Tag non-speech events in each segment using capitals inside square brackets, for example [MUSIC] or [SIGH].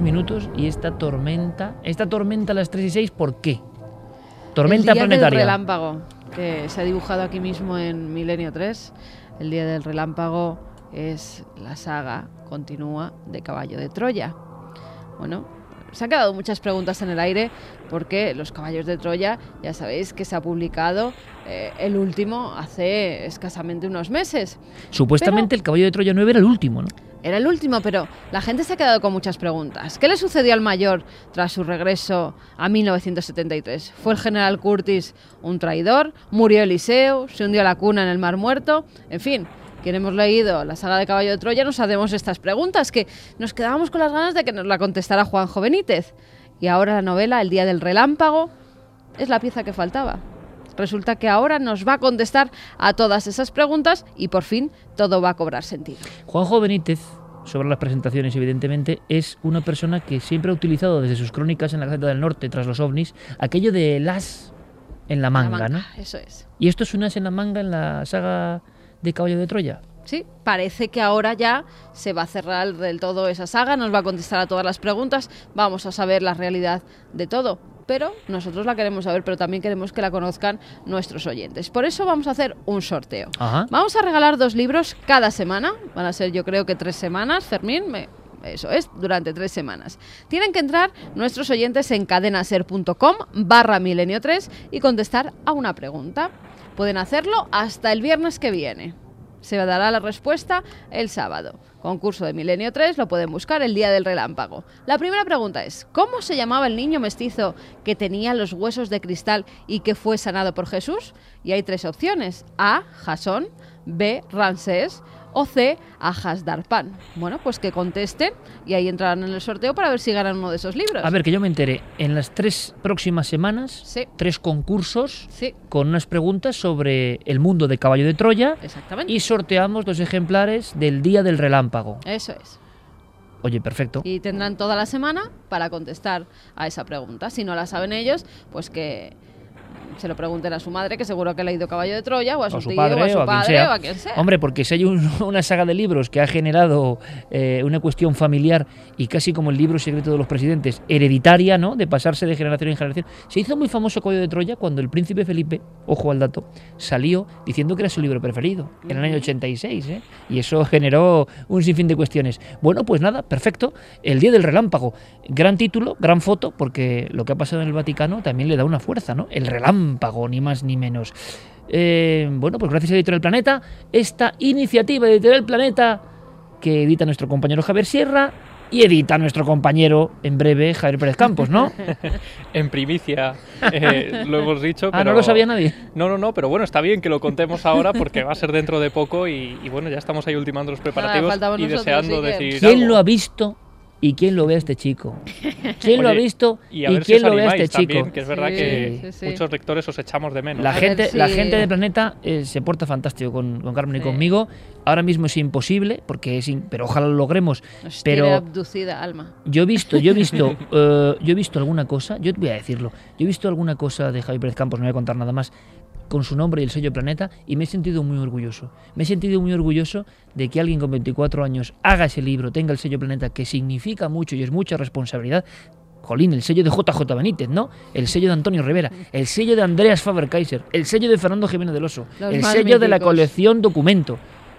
Minutos y esta tormenta, esta tormenta a las 3 y 6, ¿por qué? Tormenta el día planetaria. Del relámpago, que se ha dibujado aquí mismo en Milenio 3. El día del relámpago es la saga continúa de Caballo de Troya. Bueno, se han quedado muchas preguntas en el aire porque Los Caballos de Troya, ya sabéis que se ha publicado eh, el último hace escasamente unos meses. Supuestamente el caballo de Troya 9 era el último, ¿no? Era el último, pero la gente se ha quedado con muchas preguntas. ¿Qué le sucedió al mayor tras su regreso a 1973? ¿Fue el general Curtis un traidor? ¿Murió Eliseo? ¿Se hundió la cuna en el Mar Muerto? En fin, quien hemos leído la saga de Caballo de Troya nos hacemos estas preguntas que nos quedábamos con las ganas de que nos la contestara Juanjo Benítez. Y ahora la novela El Día del Relámpago es la pieza que faltaba. Resulta que ahora nos va a contestar a todas esas preguntas y por fin todo va a cobrar sentido. Juanjo Benítez, sobre las presentaciones, evidentemente, es una persona que siempre ha utilizado desde sus crónicas en la Gaceta del Norte, tras los ovnis, aquello de las en la manga, La ¿no? Eso es. ¿Y esto es un as en la manga en la saga de Caballo de Troya? Sí, parece que ahora ya se va a cerrar del todo esa saga, nos va a contestar a todas las preguntas, vamos a saber la realidad de todo. Pero nosotros la queremos saber, pero también queremos que la conozcan nuestros oyentes. Por eso vamos a hacer un sorteo. Ajá. Vamos a regalar dos libros cada semana. Van a ser yo creo que tres semanas, Fermín. me- eso es, durante tres semanas. Tienen que entrar nuestros oyentes en cadenaser.com barra milenio 3 y contestar a una pregunta. Pueden hacerlo hasta el viernes que viene. Se dará la respuesta el sábado. Concurso de Milenio 3 lo pueden buscar el día del relámpago. La primera pregunta es, ¿cómo se llamaba el niño mestizo que tenía los huesos de cristal y que fue sanado por Jesús? Y hay tres opciones. A, Jasón, B, Ramsés o C, Ajasdarpan. Bueno, pues que contesten y ahí entrarán en el sorteo para ver si ganan uno de esos libros. A ver, que yo me enteré. En las tres próximas semanas, Sí. tres concursos Sí, con unas preguntas sobre el mundo de Caballo de Troya exactamente. y sorteamos dos ejemplares del Día del Relámpago. Eso es. Oye, perfecto. Y tendrán toda la semana para contestar a esa pregunta. Si no la saben ellos, pues que se lo pregunten a su madre, que seguro que ha leído Caballo de Troya, o a su, su tío, padre o a su o a quien padre, sea. o a quien sea. Hombre, porque si hay un- [LAUGHS] una saga de libros que ha generado eh, una cuestión familiar y casi como el libro secreto de los presidentes, hereditaria, ¿no? De pasarse de generación en generación. Se hizo muy famoso Caballo de Troya cuando el príncipe Felipe, ojo al dato, salió diciendo que era su libro preferido, en el año 86, ¿eh? Y eso [LAUGHS] generó un sinfín de cuestiones. Bueno, pues nada, perfecto. El Día del Relámpago. Gran título, gran foto, porque lo que ha pasado en el Vaticano también le da una fuerza, ¿no? El relámpago, ni más ni menos. Eh, bueno, pues gracias a Editorial Planeta, esta iniciativa de Editorial Planeta que edita nuestro compañero Javier Sierra y edita nuestro compañero en breve Javier Pérez Campos, ¿no? [LAUGHS] En primicia eh, lo hemos dicho. Ah, pero... no lo sabía nadie. No, no, no, pero bueno, está bien que lo contemos ahora porque va a ser dentro de poco y, y bueno, ya estamos ahí ultimando los preparativos y nosotros, deseando sí que- decir ¿Quién algo. lo ha visto y quién lo ve a este chico? ¿Quién lo ha visto y si quién lo ve a este chico? también, que es verdad Sí, que sí, sí. muchos lectores os echamos de menos. La gente, si- la gente de Planeta eh, se porta fantástico con, con Carmen y conmigo. Ahora mismo es imposible, porque es in- pero ojalá lo logremos. Nos Pero abducida, Alma. yo he visto, yo he visto, [LAUGHS] eh, yo he visto alguna cosa, yo te voy a decirlo, yo he visto alguna cosa de Javi Pérez Campos, no voy a contar nada más, con su nombre y el sello Planeta, y me he sentido muy orgulloso. Me he sentido muy orgulloso de que alguien con 24 años haga ese libro, tenga el sello Planeta, que significa mucho y es mucha responsabilidad. Jolín, el sello de JJ Benítez, ¿no? El sello de Antonio Rivera, el sello de Andreas Faber-Kaiser, el sello de Fernando Jiménez del Oso, Los el sello de la colección Documento.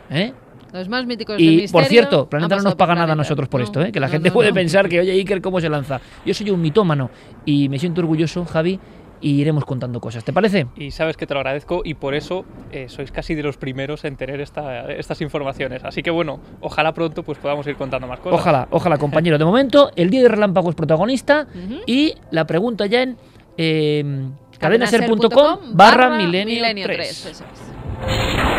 ¿eh? Los más míticos del Y por cierto, Planeta no nos paga nada a nosotros por No, esto, ¿eh? que la no, gente no, puede pensar que, oye, Iker, ¿cómo se lanza? Yo soy un mitómano y me siento orgulloso, Javi, y iremos contando cosas. ¿Te parece? Y sabes que te lo agradezco y por eso eh, sois casi de los primeros en tener esta- estas informaciones. Así que bueno, ojalá pronto pues podamos ir contando más cosas. Ojalá, ojalá, compañero. De momento, el día de Relámpago es protagonista y la pregunta ya en eh, Cadenaser.com cadenaser.com barra milenio 3. 3, eso es.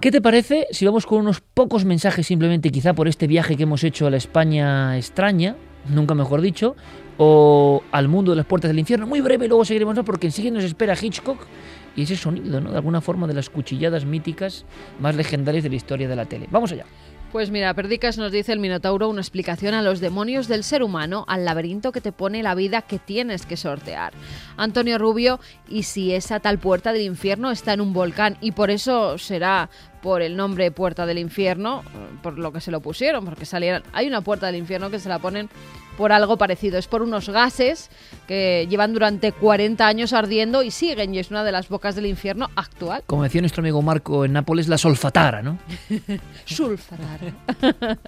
¿Qué te parece si vamos con unos pocos mensajes simplemente, quizá por este viaje que hemos hecho a la España extraña? Nunca mejor dicho, o Al mundo de las puertas del infierno, muy breve, luego seguiremos, porque enseguida nos espera Hitchcock y ese sonido, ¿no? De alguna forma de las cuchilladas míticas más legendarias de la historia de la tele. Vamos allá. Pues mira, Perdicas nos dice el Minotauro una explicación a los demonios del ser humano, al laberinto que te pone la vida que tienes que sortear. Antonio Rubio, y si esa tal puerta del infierno está en un volcán y por eso será por el nombre Puerta del Infierno, por lo que se lo pusieron, porque salieron. Hay una puerta del infierno que se la ponen por algo parecido. Es por unos gases que llevan durante 40 años ardiendo y siguen, y es una de las bocas del infierno actual. Como decía nuestro amigo Marco en Nápoles, la solfatara, ¿no? [LAUGHS] Sulfatara. [LAUGHS]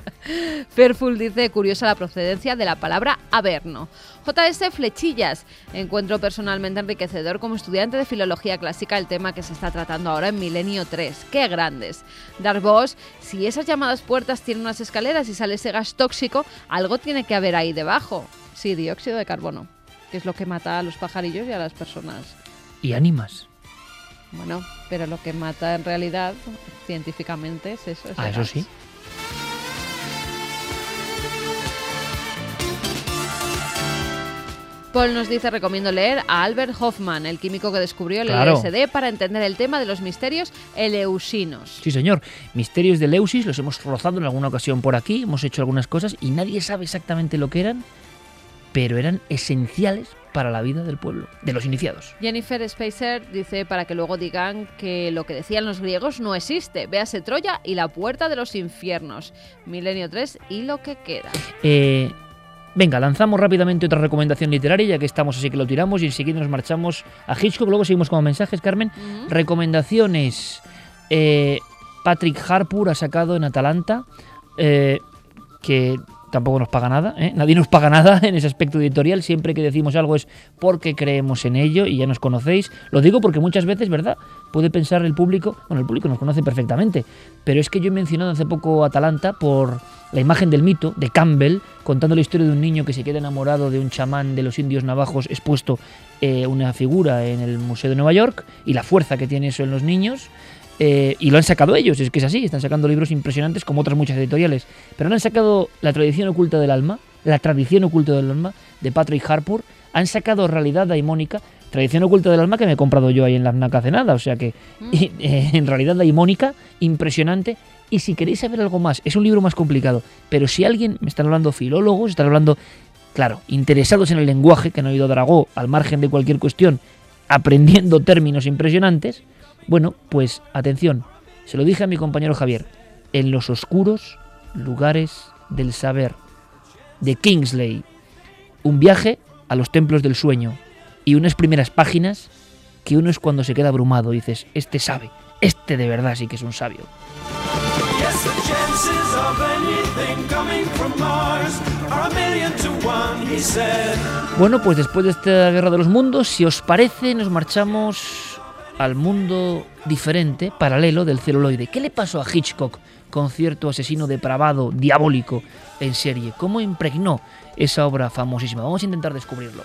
Fairful dice, curiosa la procedencia de la palabra averno. JS Flechillas, encuentro personalmente enriquecedor como estudiante de filología clásica el tema que se está tratando ahora en Milenio 3. ¡Qué grandes! Darvos, si esas llamadas puertas tienen unas escaleras y sale ese gas tóxico, algo tiene que haber ahí debajo. Sí, dióxido de carbono, que es lo que mata a los pajarillos y a las personas. Y ánimas. Bueno, pero lo que mata en realidad, científicamente, es eso. Ah, eso gas. sí. Paul nos dice, recomiendo leer a Albert Hoffman, el químico que descubrió el Claro. LSD para entender el tema de los misterios eleusinos. Sí, señor. Misterios de Leusis los hemos rozado en alguna ocasión por aquí, hemos hecho algunas cosas y nadie sabe exactamente lo que eran, pero eran esenciales para la vida del pueblo, de los iniciados. Jennifer Spacer dice para que luego digan que lo que decían los griegos no existe. Véase Troya y la puerta de los infiernos. Milenio 3 y lo que queda. Eh, venga, lanzamos rápidamente otra recomendación literaria, ya que estamos así que lo tiramos y enseguida nos marchamos a Hitchcock. Luego seguimos con mensajes, Carmen. Recomendaciones. Eh, Patrick Harpur ha sacado en Atalanta, eh, que tampoco nos paga nada, ¿eh? nadie nos paga nada en ese aspecto editorial, siempre que decimos algo es porque creemos en ello y ya nos conocéis. Lo digo porque muchas veces, ¿verdad? Puede pensar el público, bueno, el público nos conoce perfectamente, pero es que yo he mencionado hace poco Atalanta por la imagen del mito de Campbell, contando la historia de un niño que se queda enamorado de un chamán de los indios navajos expuesto eh, una figura en el Museo de Nueva York y la fuerza que tiene eso en los niños. Eh, y lo han sacado ellos, es que es así, están sacando libros impresionantes como otras muchas editoriales. Pero han sacado La tradición oculta del alma, La tradición oculta del alma, de Patrick Harpur. Han sacado Realidad Daimónica, Tradición oculta del alma que me he comprado yo ahí en la FNAC hace nada. O sea que, y, [LAUGHS] eh, en realidad daimónica, impresionante. Y si queréis saber algo más, es un libro más complicado. Pero si alguien, me están hablando filólogos, están hablando, claro, interesados en el lenguaje, que han oído Dragó, al margen de cualquier cuestión, aprendiendo términos impresionantes, bueno, pues atención, se lo dije a mi compañero Javier, en los oscuros lugares del saber, de Kingsley, un viaje a los templos del sueño y unas primeras páginas que uno es cuando se queda abrumado, dices, este sabe, este de verdad sí que es un sabio. Bueno, pues después de esta guerra de los mundos, si os parece, nos marchamos al mundo diferente, paralelo del celuloide. ¿Qué le pasó a Hitchcock con cierto asesino depravado, diabólico, en serie? ¿Cómo impregnó esa obra famosísima? Vamos a intentar descubrirlo.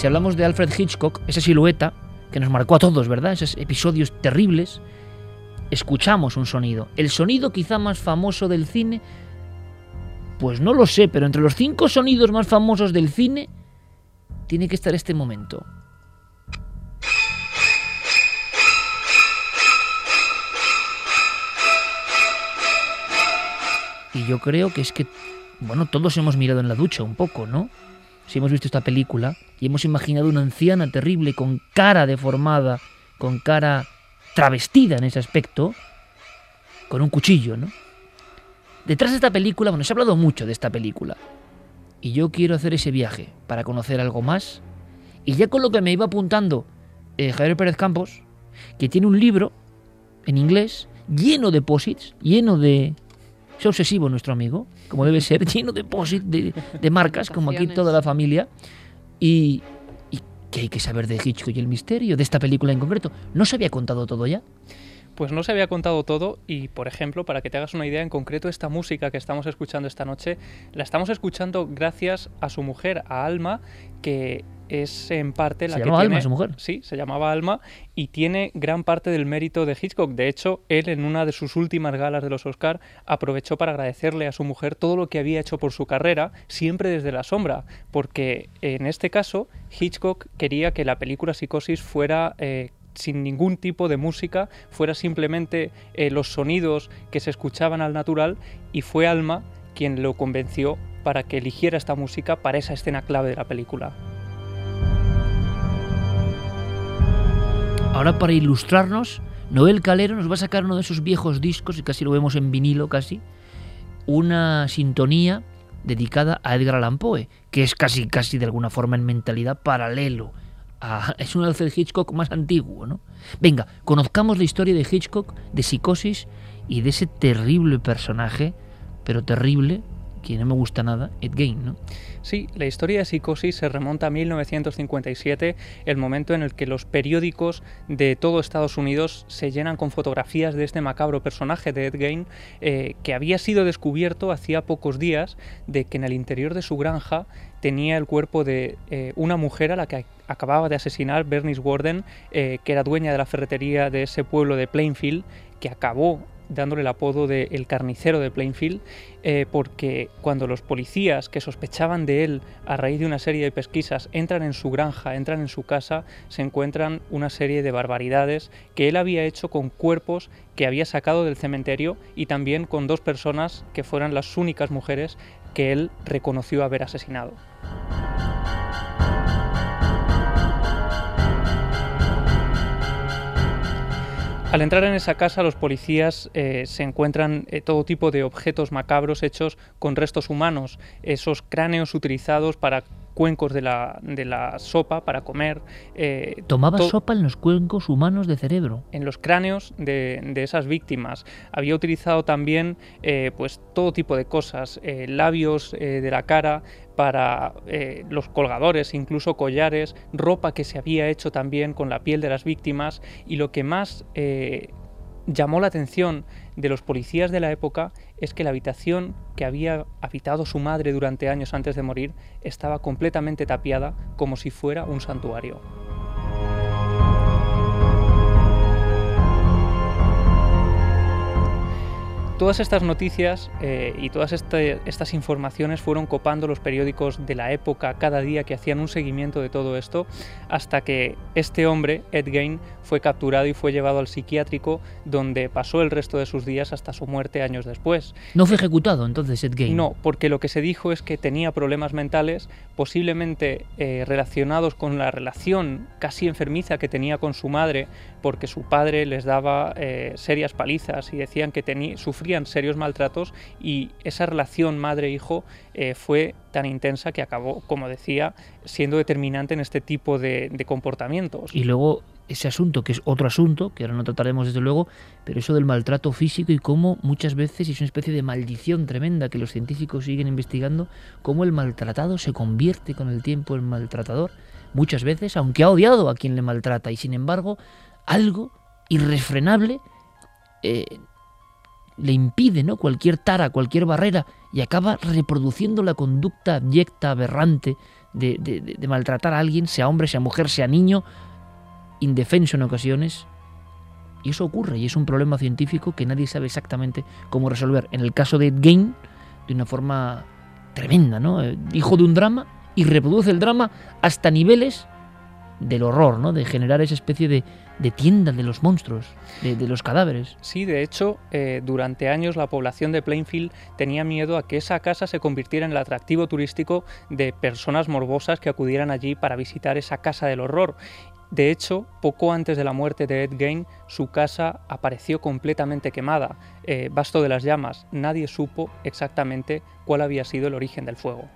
Si hablamos de Alfred Hitchcock, esa silueta que nos marcó a todos, ¿verdad? Esos episodios terribles, escuchamos un sonido. El sonido quizá más famoso del cine, pues no lo sé, pero entre los cinco sonidos más famosos del cine, tiene que estar este momento. Y yo creo que es que, bueno, todos hemos mirado en la ducha un poco, ¿no? Si hemos visto esta película y hemos imaginado una anciana terrible con cara deformada, con cara travestida en ese aspecto, con un cuchillo, ¿no? Detrás de esta película, bueno, se ha hablado mucho de esta película. Y yo quiero hacer ese viaje para conocer algo más. Y ya con lo que me iba apuntando eh, Javier Pérez Campos, que tiene un libro en inglés lleno de posits, lleno de... Es obsesivo nuestro amigo, como debe ser, [LAUGHS] lleno de de, de marcas, como aquí toda la familia. Y, y que hay que saber de Hitchcock y el misterio, de esta película en concreto. ¿No se había contado todo ya? Pues no se había contado todo y, por ejemplo, para que te hagas una idea, en concreto esta música que estamos escuchando esta noche, la estamos escuchando gracias a su mujer, a Alma, que es en parte la ¿Se que llamaba tiene... Alma, su mujer? Sí, se llamaba Alma y tiene gran parte del mérito de Hitchcock. De hecho, él en una de sus últimas galas de los Oscar aprovechó para agradecerle a su mujer todo lo que había hecho por su carrera, siempre desde la sombra, porque en este caso Hitchcock quería que la película Psicosis fuera eh, sin ningún tipo de música, fuera simplemente eh, los sonidos que se escuchaban al natural y fue Alma quien lo convenció para que eligiera esta música para esa escena clave de la película. Ahora para ilustrarnos, Noel Calero nos va a sacar uno de esos viejos discos, y casi lo vemos en vinilo casi, una sintonía dedicada a Edgar Allan Poe, que es casi, casi de alguna forma en mentalidad paralelo. a- [LAUGHS] es un Alfred Hitchcock más antiguo, ¿no? Venga, conozcamos la historia de Hitchcock, de Psicosis y de ese terrible personaje, pero terrible, que no me gusta nada, Ed Gein, ¿no? Sí, la historia de Psicosis se remonta a 1957, el momento en el que los periódicos de todo Estados Unidos se llenan con fotografías de este macabro personaje de Ed Gein, eh, que había sido descubierto hacía pocos días de que en el interior de su granja tenía el cuerpo de eh, una mujer a la que acababa de asesinar Bernice Warden, eh, que era dueña de la ferretería de ese pueblo de Plainfield, que acabó dándole el apodo de El Carnicero de Plainfield, eh, porque cuando los policías que sospechaban de él a raíz de una serie de pesquisas entran en su granja, entran en su casa, se encuentran una serie de barbaridades que él había hecho con cuerpos que había sacado del cementerio y también con dos personas que fueran las únicas mujeres que él reconoció haber asesinado. Al entrar en esa casa, los policías eh, se encuentran eh, todo tipo de objetos macabros hechos con restos humanos, esos cráneos utilizados para cuencos de la, de la sopa, para comer. eh, Tomaba to- sopa en los cuencos humanos de cerebro. en los cráneos de, de esas víctimas. Había utilizado también eh, pues todo tipo de cosas, eh, labios de la cara para eh, los colgadores, incluso collares, ropa que se había hecho también con la piel de las víctimas y lo que más eh, llamó la atención de los policías de la época es que la habitación que había habitado su madre durante años antes de morir estaba completamente tapiada como si fuera un santuario. Todas estas noticias eh, y todas este- estas informaciones fueron copando los periódicos de la época cada día que hacían un seguimiento de todo esto hasta que este hombre, Ed Gein, fue capturado y fue llevado al psiquiátrico donde pasó el resto de sus días hasta su muerte años después. No fue ejecutado entonces Ed Gein. No, porque lo que se dijo es que tenía problemas mentales, posiblemente eh, relacionados con la relación casi enfermiza que tenía con su madre, porque su padre les daba eh, serias palizas y decían que teni- serios maltratos y esa relación madre-hijo eh, fue tan intensa que acabó, como decía, siendo determinante en este tipo de, de comportamientos. Y luego ese asunto, que es otro asunto, que ahora no trataremos desde luego, pero eso del maltrato físico y cómo muchas veces es una especie de maldición tremenda que los científicos siguen investigando, cómo el maltratado se convierte con el tiempo en maltratador, muchas veces, aunque ha odiado a quien le maltrata, y sin embargo, algo irrefrenable eh, le impide ¿no? cualquier tara, cualquier barrera, y acaba reproduciendo la conducta abyecta, aberrante, de, de- maltratar a alguien, sea hombre, sea mujer, sea niño, indefenso en ocasiones. Y eso ocurre, y es un problema científico que nadie sabe exactamente cómo resolver. En el caso de Ed Gein, de una forma tremenda, ¿no? Eh, Hijo de un drama y reproduce el drama hasta niveles del horror, ¿no? De generar esa especie de, de tienda de los monstruos, de, los cadáveres. Sí, de hecho, eh, durante años la población de Plainfield tenía miedo a que esa casa se convirtiera en el atractivo turístico de personas morbosas que acudieran allí para visitar esa casa del horror. De hecho, poco antes de la muerte de Ed Gein, su casa apareció completamente quemada, eh, vasto de las llamas. Nadie supo exactamente cuál había sido el origen del fuego.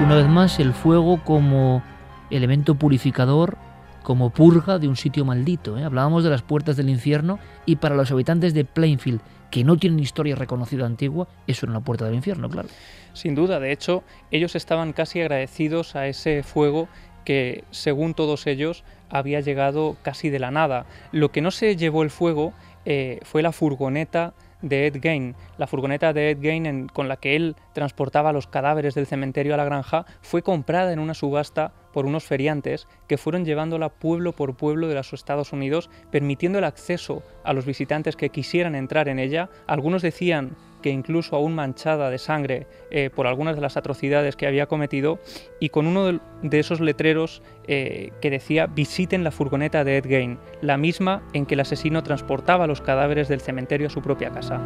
Una vez más, el fuego como elemento purificador, como purga de un sitio maldito. ¿eh? Hablábamos de las puertas del infierno y para los habitantes de Plainfield, que no tienen historia reconocida antigua, eso era una puerta del infierno, claro. Sin duda, de hecho, ellos estaban casi agradecidos a ese fuego que, según todos ellos, había llegado casi de la nada. Lo que no se llevó el fuego eh, fue la furgoneta de Ed Gein. La furgoneta de Ed Gein en- con la que él transportaba los cadáveres del cementerio a la granja fue comprada en una subasta por unos feriantes que fueron llevándola pueblo por pueblo de los Estados Unidos, permitiendo el acceso a los visitantes que quisieran entrar en ella. Algunos decían que incluso aún manchada de sangre eh, por algunas de las atrocidades que había cometido, y con uno de- esos letreros eh, que decía visiten la furgoneta de Ed Gein, la misma en que el asesino transportaba los cadáveres del cementerio a su propia casa.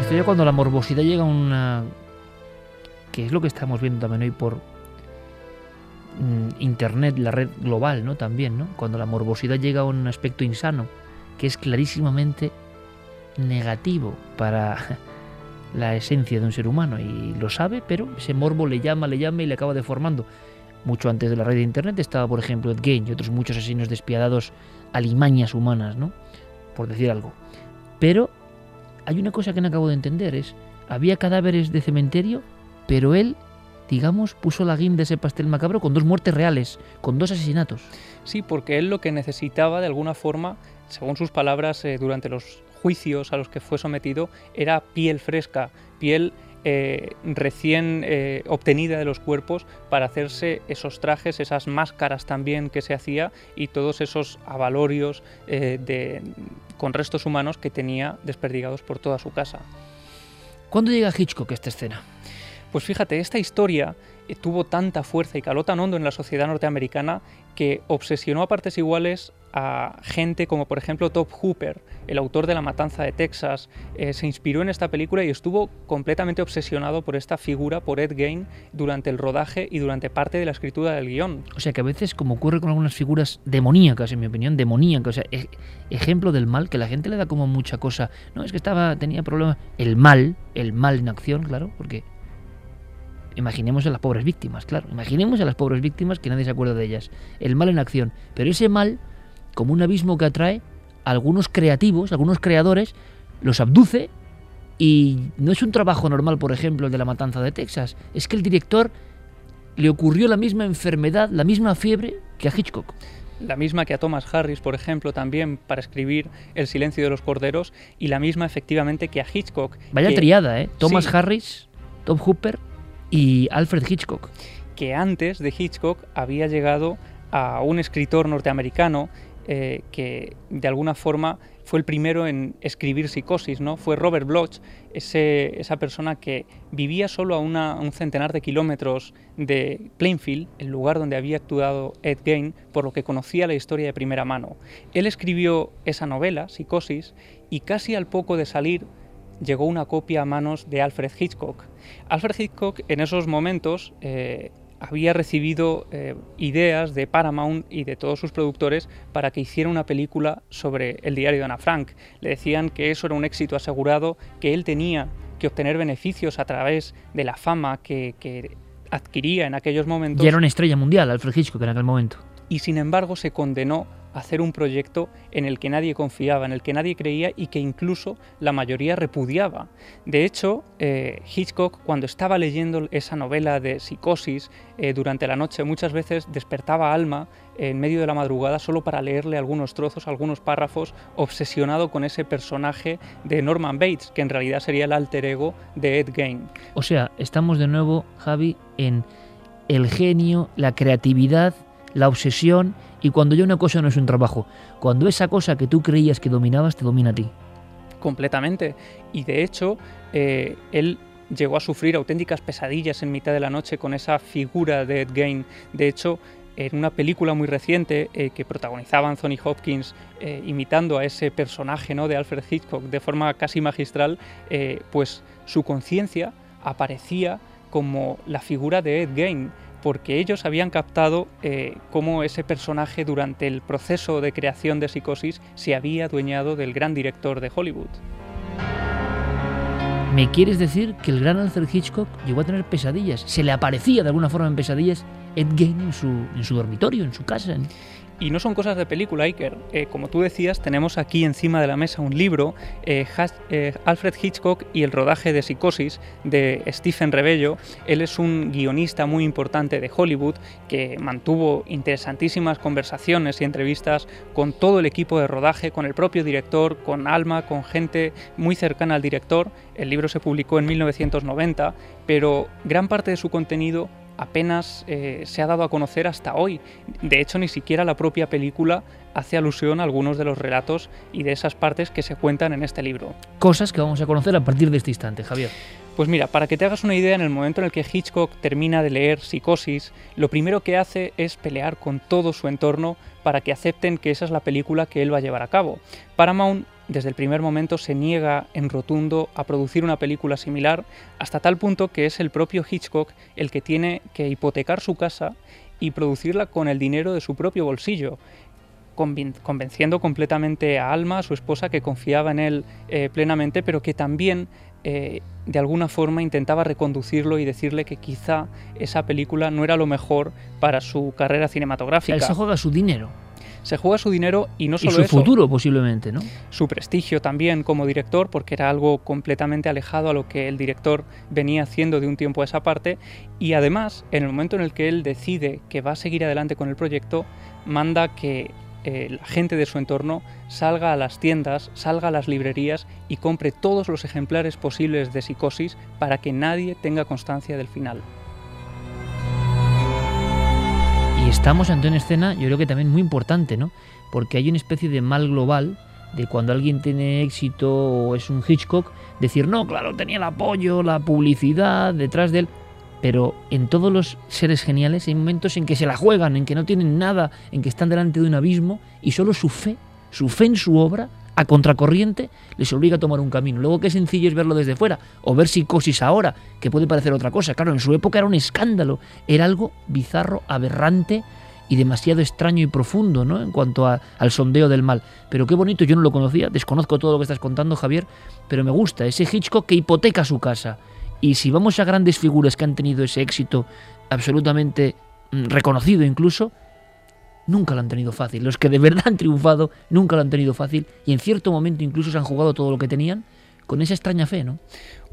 Esto ya cuando la morbosidad llega a una... que es lo que estamos viendo también hoy por mm, Internet, la red global, ¿no? También, ¿no? Cuando la morbosidad llega a un aspecto insano, que es clarísimamente negativo para [LAUGHS] la esencia de un ser humano y lo sabe, pero ese morbo le llama, le llama y le acaba deformando. Mucho antes de la red de Internet estaba, por ejemplo, Ed Gein y otros muchos asesinos despiadados, alimañas humanas, ¿no? Por decir algo. Pero hay una cosa que no acabo de entender, es, había cadáveres de cementerio, pero él, digamos, puso la guinda de ese pastel macabro con dos muertes reales, con dos asesinatos. Sí, porque él lo que necesitaba de alguna forma, según sus palabras eh, durante los juicios a los que fue sometido, era piel fresca, piel eh, recién eh, obtenida de los cuerpos para hacerse esos trajes, esas máscaras también que se hacía y todos esos avalorios eh, de, con restos humanos que tenía desperdigados por toda su casa. ¿Cuándo llega Hitchcock a esta escena? Pues fíjate, esta historia tuvo tanta fuerza y caló tan hondo en la sociedad norteamericana que obsesionó a partes iguales a gente como por ejemplo Top Hooper, el autor de La Matanza de Texas, eh, se inspiró en esta película y estuvo completamente obsesionado por esta figura, por Ed Gein, durante el rodaje y durante parte de la escritura del guion. O sea que a veces, como ocurre con algunas figuras demoníacas, en mi opinión, demoníacas, o sea, e- ejemplo del mal, que la gente le da como mucha cosa. No, es que estaba, tenía problemas. El mal, el mal en acción, claro, porque imaginemos a las pobres víctimas, claro. Imaginemos a las pobres víctimas que nadie se acuerda de ellas. El mal en acción. Pero ese mal, como un abismo que atrae a algunos creativos, algunos creadores, los abduce y no es un trabajo normal, por ejemplo, el de la matanza de Texas. Es que el director le ocurrió la misma enfermedad, la misma fiebre que a Hitchcock. La misma que a Thomas Harris, por ejemplo, también para escribir El silencio de los corderos, y la misma efectivamente que a Hitchcock. Vaya que- triada, ¿eh? Thomas Sí. Harris, Tom Hooper y Alfred Hitchcock. que antes de Hitchcock había llegado a un escritor norteamericano eh, que de alguna forma fue el primero en escribir psicosis, ¿no? Fue Robert Bloch, ese- esa persona que vivía solo a, un centenar de kilómetros de Plainfield, el lugar donde había actuado Ed Gein, por lo que conocía la historia de primera mano. Él escribió esa novela, Psicosis, y casi al poco de salir llegó una copia a manos de Alfred Hitchcock. Alfred Hitchcock en esos momentos eh, había recibido eh, ideas de Paramount y de todos sus productores para que hiciera una película sobre el diario de Ana Frank. Le decían que eso era un éxito asegurado, que él tenía que obtener beneficios a través de la fama que, que adquiría en aquellos momentos Ya era una estrella mundial, Alfred Hitchcock, en aquel momento. y sin embargo se condenó hacer un proyecto en el que nadie confiaba, en el que nadie creía y que incluso la mayoría repudiaba. De hecho, eh, Hitchcock cuando estaba leyendo esa novela de psicosis eh, durante la noche muchas veces despertaba Alma en medio de la madrugada solo para leerle algunos trozos, algunos párrafos, obsesionado con ese personaje de Norman Bates, que en realidad sería el alter ego de Ed Gein. O sea, estamos de nuevo, Javi, en el genio, la creatividad, la obsesión y cuando ya una cosa no es un trabajo, cuando esa cosa que tú creías que dominabas te domina a ti. completamente. Y de hecho, eh, él llegó a sufrir auténticas pesadillas en mitad de la noche con esa figura de Ed Gein. De hecho, en una película muy reciente eh, que protagonizaba Anthony Hopkins eh, imitando a ese personaje ¿no? de Alfred Hitchcock de forma casi magistral, pues su conciencia aparecía como la figura de Ed Gein, porque ellos habían captado eh, cómo ese personaje durante el proceso de creación de Psicosis se había adueñado del gran director de Hollywood. ¿Me quieres decir que el gran Alfred Hitchcock llegó a tener pesadillas? Se le aparecía de alguna forma en pesadillas Ed Gein en su, dormitorio, en su casa. Y no son cosas de película, Iker. Eh, como tú decías, tenemos aquí encima de la mesa un libro, eh, eh, Alfred Hitchcock y el rodaje de Psicosis, de Stephen Rebello. Él es un guionista muy importante de Hollywood que mantuvo interesantísimas conversaciones y entrevistas con todo el equipo de rodaje, con el propio director, con Alma, con gente muy cercana al director. El libro se publicó en 1990, pero gran parte de su contenido apenas eh, se ha dado a conocer hasta hoy. De hecho, ni siquiera la propia película hace alusión a algunos de los relatos y de esas partes que se cuentan en este libro. Cosas que vamos a conocer a partir de este instante, Javier. Pues mira, para que te hagas una idea, en el momento en el que Hitchcock termina de leer Psicosis, lo primero que hace es pelear con todo su entorno para que acepten que esa es la película que él va a llevar a cabo. Paramount desde el primer momento se niega en rotundo a producir una película similar, hasta tal punto que es el propio Hitchcock el que tiene que hipotecar su casa y producirla con el dinero de su propio bolsillo, convenciendo completamente a Alma, su esposa, que confiaba en él eh, plenamente, pero que también eh, de alguna forma intentaba reconducirlo y decirle que quizá esa película no era lo mejor para su carrera cinematográfica. él se juega su dinero Se juega su dinero y no y solo su eso, futuro, posiblemente, ¿no? su prestigio también como director, porque era algo completamente alejado a lo que el director venía haciendo de un tiempo a esa parte, y además, en el momento en el que él decide que va a seguir adelante con el proyecto, manda que eh, la gente de su entorno salga a las tiendas, salga a las librerías y compre todos los ejemplares posibles de Psicosis para que nadie tenga constancia del final. Y estamos ante una escena, yo creo que también muy importante, ¿no? Porque hay una especie de mal global de cuando alguien tiene éxito o es un Hitchcock, decir, no, claro, tenía el apoyo, la publicidad detrás de él. Pero en todos los seres geniales hay momentos en que se la juegan, en que no tienen nada, en que están delante de un abismo y solo su fe, su fe en su obra, a contracorriente, les obliga a tomar un camino. Luego qué sencillo es verlo desde fuera o ver psicosis ahora, que puede parecer otra cosa. Claro, en su época era un escándalo, era algo bizarro, aberrante y demasiado extraño y profundo, ¿no? En cuanto a- al sondeo del mal. Pero qué bonito, yo no lo conocía, desconozco todo lo que estás contando, Javier, pero me gusta ese Hitchcock que hipoteca su casa. Y si vamos a grandes figuras que han tenido ese éxito absolutamente mm, reconocido incluso, nunca lo han tenido fácil. Los que de verdad han triunfado nunca lo han tenido fácil y en cierto momento incluso se han jugado todo lo que tenían con esa extraña fe, ¿no?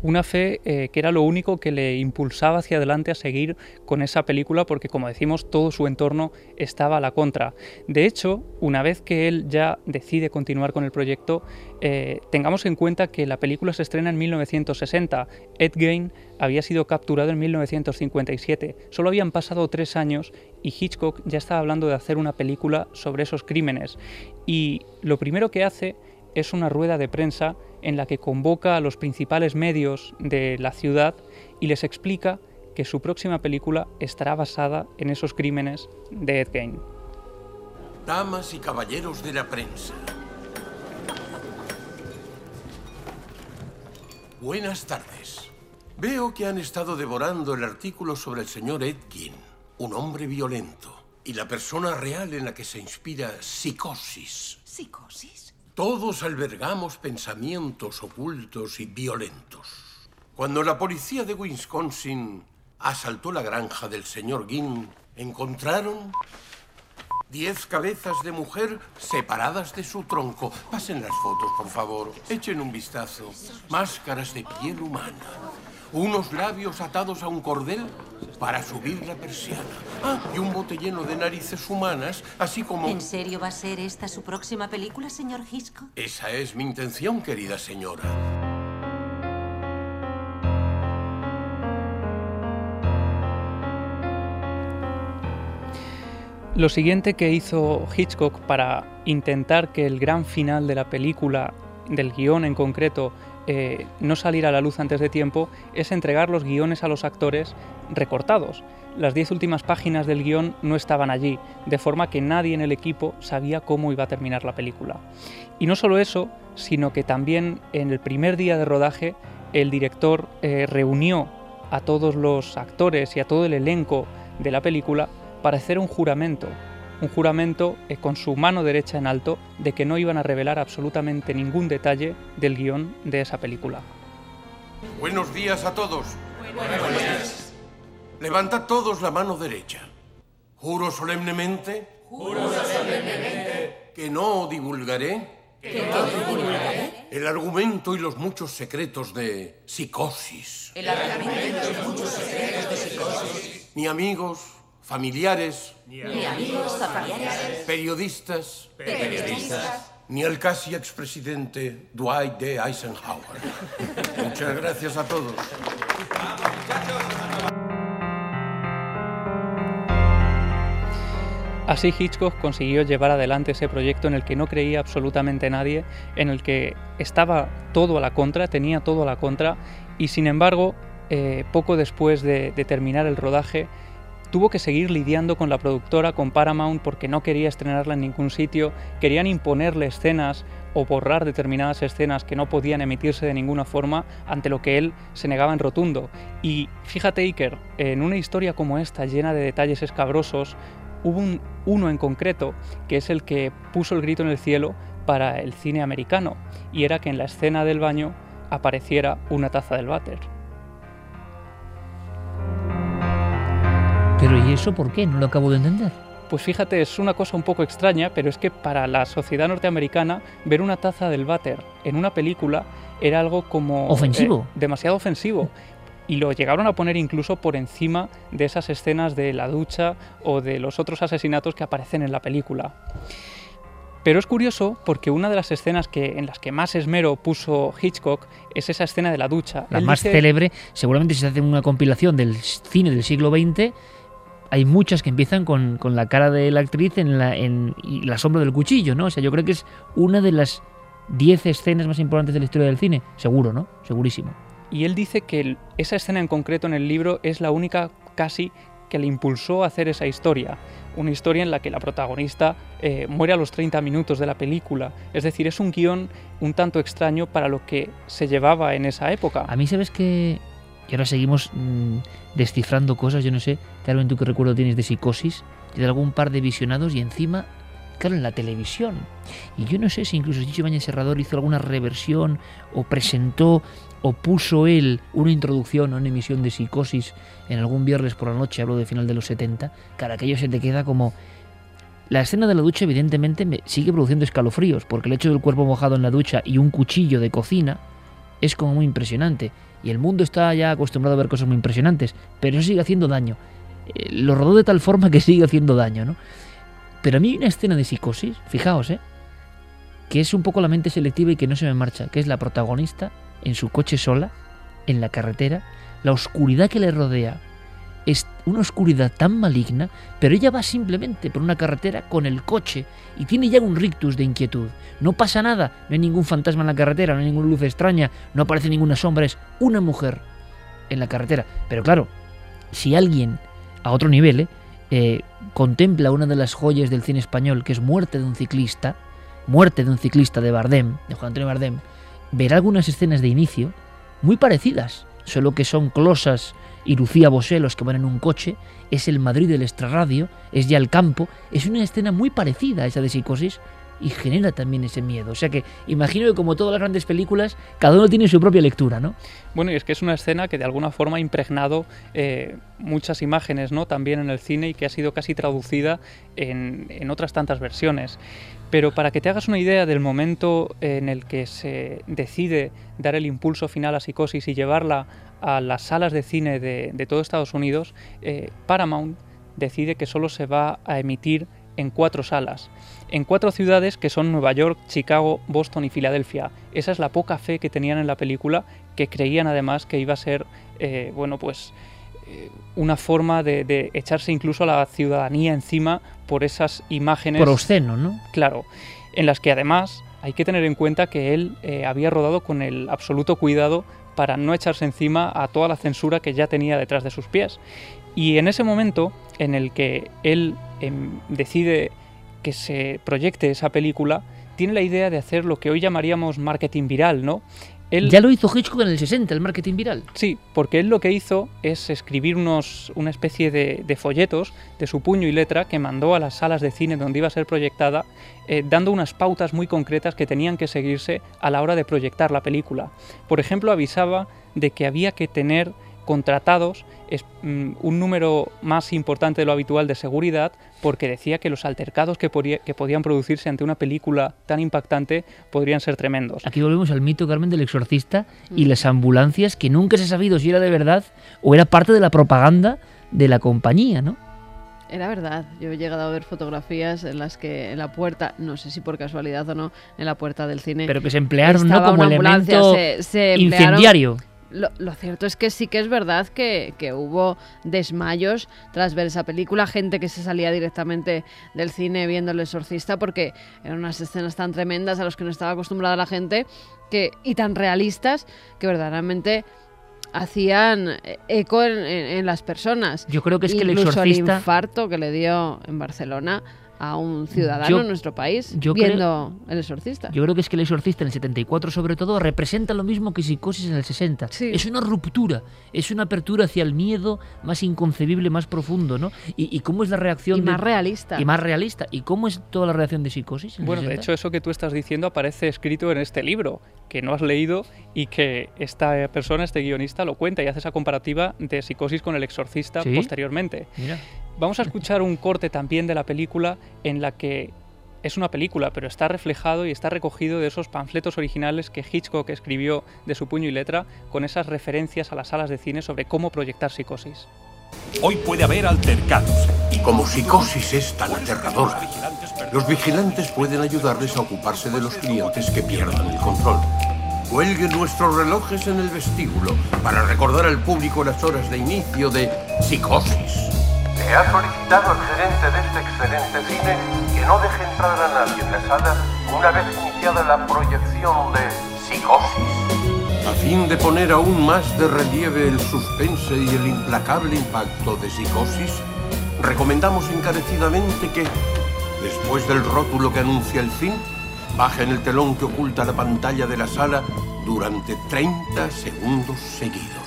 Una fe eh, que era lo único que le impulsaba hacia adelante a seguir con esa película porque, como decimos, todo su entorno estaba a la contra. De hecho, una vez que él ya decide continuar con el proyecto, eh, tengamos en cuenta que la película se estrena en 1960. Ed Gein había sido capturado en 1957. Solo habían pasado tres años y Hitchcock ya estaba hablando de hacer una película sobre esos crímenes. Y lo primero que hace es una rueda de prensa en la que convoca a los principales medios de la ciudad y les explica que su próxima película estará basada en esos crímenes de Ed Gein. Damas y caballeros de la prensa. Buenas tardes. Veo que han estado devorando el artículo sobre el señor Edkin, un hombre violento, y la persona real en la que se inspira psicosis. ¿Psicosis? Todos albergamos pensamientos ocultos y violentos. Cuando la policía de Wisconsin asaltó la granja del señor Ginn, encontraron diez cabezas de mujer separadas de su tronco. Pasen las fotos, por favor. Echen un vistazo. Máscaras de piel humana. Unos labios atados a un cordel para subir la persiana. Ah, y un bote lleno de narices humanas, así como... ¿En serio va a ser esta su próxima película, señor Hitchcock? Esa es mi intención, querida señora. Lo siguiente que hizo Hitchcock para intentar que el gran final de la película, del guion en concreto, eh, no saliera a la luz antes de tiempo, es entregar los guiones a los actores recortados. Las diez últimas páginas del guion no estaban allí, de forma que nadie en el equipo sabía cómo iba a terminar la película. Y no solo eso, sino que también en el primer día de rodaje el director eh, reunió a todos los actores y a todo el elenco de la película para hacer un juramento, un juramento eh, con su mano derecha en alto de que no iban a revelar absolutamente ningún detalle del guion de esa película. Buenos días a todos. Levantad todos la mano derecha. Juro solemnemente. Que no divulgaré. El argumento y los muchos secretos de psicosis. El argumento y los muchos secretos de psicosis. Ni amigos, familiares. Ni amigos, familiares. Periodistas. Periodistas. Ni al casi expresidente Dwight D. Eisenhower. [LAUGHS] Muchas gracias a todos. Así Hitchcock consiguió llevar adelante ese proyecto en el que no creía absolutamente nadie, en el que estaba todo a la contra, tenía todo a la contra, y sin embargo, eh, poco después de, de terminar el rodaje, tuvo que seguir lidiando con la productora, con Paramount, porque no quería estrenarla en ningún sitio, querían imponerle escenas o borrar determinadas escenas que no podían emitirse de ninguna forma, ante lo que él se negaba en rotundo. Y fíjate, Iker, en una historia como esta, llena de detalles escabrosos, hubo un, uno en concreto que es el que puso el grito en el cielo para el cine americano, y era que en la escena del baño apareciera una taza del váter. Pero ¿y eso por qué? No lo acabo de entender. Pues fíjate, es una cosa un poco extraña, pero es que para la sociedad norteamericana ver una taza del váter en una película era algo como... Ofensivo. eh, demasiado ofensivo. Y lo llegaron a poner incluso por encima de esas escenas de la ducha o de los otros asesinatos que aparecen en la película. Pero es curioso porque una de las escenas que, en las que más esmero puso Hitchcock es esa escena de la ducha. La Él más dice- célebre, seguramente si se hace una compilación del cine del siglo XX, hay muchas que empiezan con, con la cara de la actriz en la, en, y la sombra del cuchillo, ¿no? O sea, yo creo que es una de las 10 escenas más importantes de la historia del cine. Seguro, ¿no? Segurísimo. Y él dice que esa escena en concreto en el libro es la única casi que le impulsó a hacer esa historia. Una historia en la que la protagonista eh, muere a los 30 minutos de la película. Es decir, es un guion un tanto extraño para lo que se llevaba en esa época. A mí, ¿sabes que Y ahora seguimos mm, descifrando cosas, yo no sé, Carmen, tú qué recuerdo tienes de psicosis, de algún par de visionados y encima, claro, en la televisión. Y yo no sé si incluso Chicho Bañez Serrador hizo alguna reversión o presentó o puso él una introducción o una emisión de psicosis en algún viernes por la noche, hablo de final de los 70, cara, aquello se te queda como... La escena de la ducha evidentemente me sigue produciendo escalofríos, porque el hecho del cuerpo mojado en la ducha y un cuchillo de cocina es como muy impresionante. Y el mundo está ya acostumbrado a ver cosas muy impresionantes, pero eso sigue haciendo daño. Eh, lo rodó de tal forma que [LAUGHS] sigue haciendo daño, ¿no? Pero a mí hay una escena de psicosis, fijaos, ¿eh? Que es un poco la mente selectiva y que no se me marcha, que es la protagonista en su coche sola, en la carretera, la oscuridad que le rodea es una oscuridad tan maligna, pero ella va simplemente por una carretera con el coche y tiene ya un rictus de inquietud. No pasa nada, no hay ningún fantasma en la carretera, no hay ninguna luz extraña, no aparece ninguna sombra, es una mujer en la carretera. Pero claro, si alguien a otro nivel ¿eh? Eh, contempla una de las joyas del cine español, que es Muerte de un ciclista, Muerte de un ciclista de Bardem, de Juan Antonio Bardem, verá algunas escenas de inicio muy parecidas, solo que son closas y Lucía Bosé, los que van en un coche, es el Madrid del extrarradio, es ya el campo, es una escena muy parecida a esa de psicosis y genera también ese miedo. O sea que imagino que como todas las grandes películas, cada uno tiene su propia lectura, ¿no? Bueno, y es que es una escena que de alguna forma ha impregnado eh, muchas imágenes, ¿no? También en el cine y que ha sido casi traducida en, en otras tantas versiones. Pero para que te hagas una idea del momento en el que se decide dar el impulso final a Psicosis y llevarla a las salas de cine de, de todo Estados Unidos, eh, Paramount decide que solo se va a emitir en cuatro salas, en cuatro ciudades que son Nueva York, Chicago, Boston y Filadelfia. Esa es la poca fe que tenían en la película, que creían además que iba a ser, eh, bueno, pues eh, una forma de, de, echarse incluso a la ciudadanía encima por esas imágenes. Por obsceno, ¿no? Claro, en las que además hay que tener en cuenta que él eh, había rodado con el absoluto cuidado para no echarse encima a toda la censura que ya tenía detrás de sus pies. Y en ese momento en el que él eh, decide que se proyecte esa película, tiene la idea de hacer lo que hoy llamaríamos marketing viral, ¿no? Él, ya lo hizo Hitchcock en el 60, el marketing viral. Sí, porque él lo que hizo es escribir unos, una especie de, de, folletos de su puño y letra que mandó a las salas de cine donde iba a ser proyectada, eh, dando unas pautas muy concretas que tenían que seguirse a la hora de proyectar la película. Por ejemplo, avisaba de que había que tener contratados es, mm, un número más importante de lo habitual de seguridad porque decía que los altercados que, podía- que podían producirse ante una película tan impactante podrían ser tremendos. Aquí volvemos al mito, Carmen, del exorcista y las ambulancias que nunca se ha sabido si era de verdad o era parte de la propaganda de la compañía, ¿no? Era verdad, yo he llegado a ver fotografías en las que en la puerta, no sé si por casualidad o no, en la puerta del cine Pero que se emplearon ¿no? como una ambulancia, elemento se- se emplearon- incendiario. Lo, lo cierto es que sí que es verdad que, que hubo desmayos tras ver esa película, gente que se salía directamente del cine viendo El Exorcista porque eran unas escenas tan tremendas a las que no estaba acostumbrada la gente que, y tan realistas que verdaderamente hacían eco en, en- en las personas. Yo creo que es que el Incluso el exorcista... infarto que le dio en Barcelona a un ciudadano Yo- en nuestro país yo creo- viendo El Exorcista. Yo creo que es que el exorcista en el 74 sobre todo representa lo mismo que psicosis en el 60. Sí. Es una ruptura, es una apertura hacia el miedo más inconcebible, más profundo, ¿no? ¿Y, y cómo es la reacción y de- más realista. y más realista? ¿Y cómo es toda la reacción de psicosis? en el Bueno, de 60? hecho eso que tú estás diciendo aparece escrito en este libro, que no has leído y que esta persona, este guionista, lo cuenta y hace esa comparativa de psicosis con el exorcista ¿Sí? posteriormente. Mira. Vamos a escuchar un corte también de la película en la que es una película, pero está reflejado y está recogido de esos panfletos originales que Hitchcock escribió de su puño y letra con esas referencias a las salas de cine sobre cómo proyectar psicosis. Hoy puede haber altercados. Y como psicosis es tan aterradora, los vigilantes pueden ayudarles a ocuparse de los clientes que pierdan el control. Cuelguen nuestros relojes en el vestíbulo para recordar al público las horas de inicio de psicosis. Se ha solicitado al gerente de este excelente cine que no deje entrar a nadie en la sala una vez iniciada la proyección de psicosis. A fin de poner aún más de relieve el suspense y el implacable impacto de psicosis, recomendamos encarecidamente que, después del rótulo que anuncia el fin, bajen el telón que oculta la pantalla de la sala durante 30 segundos seguidos.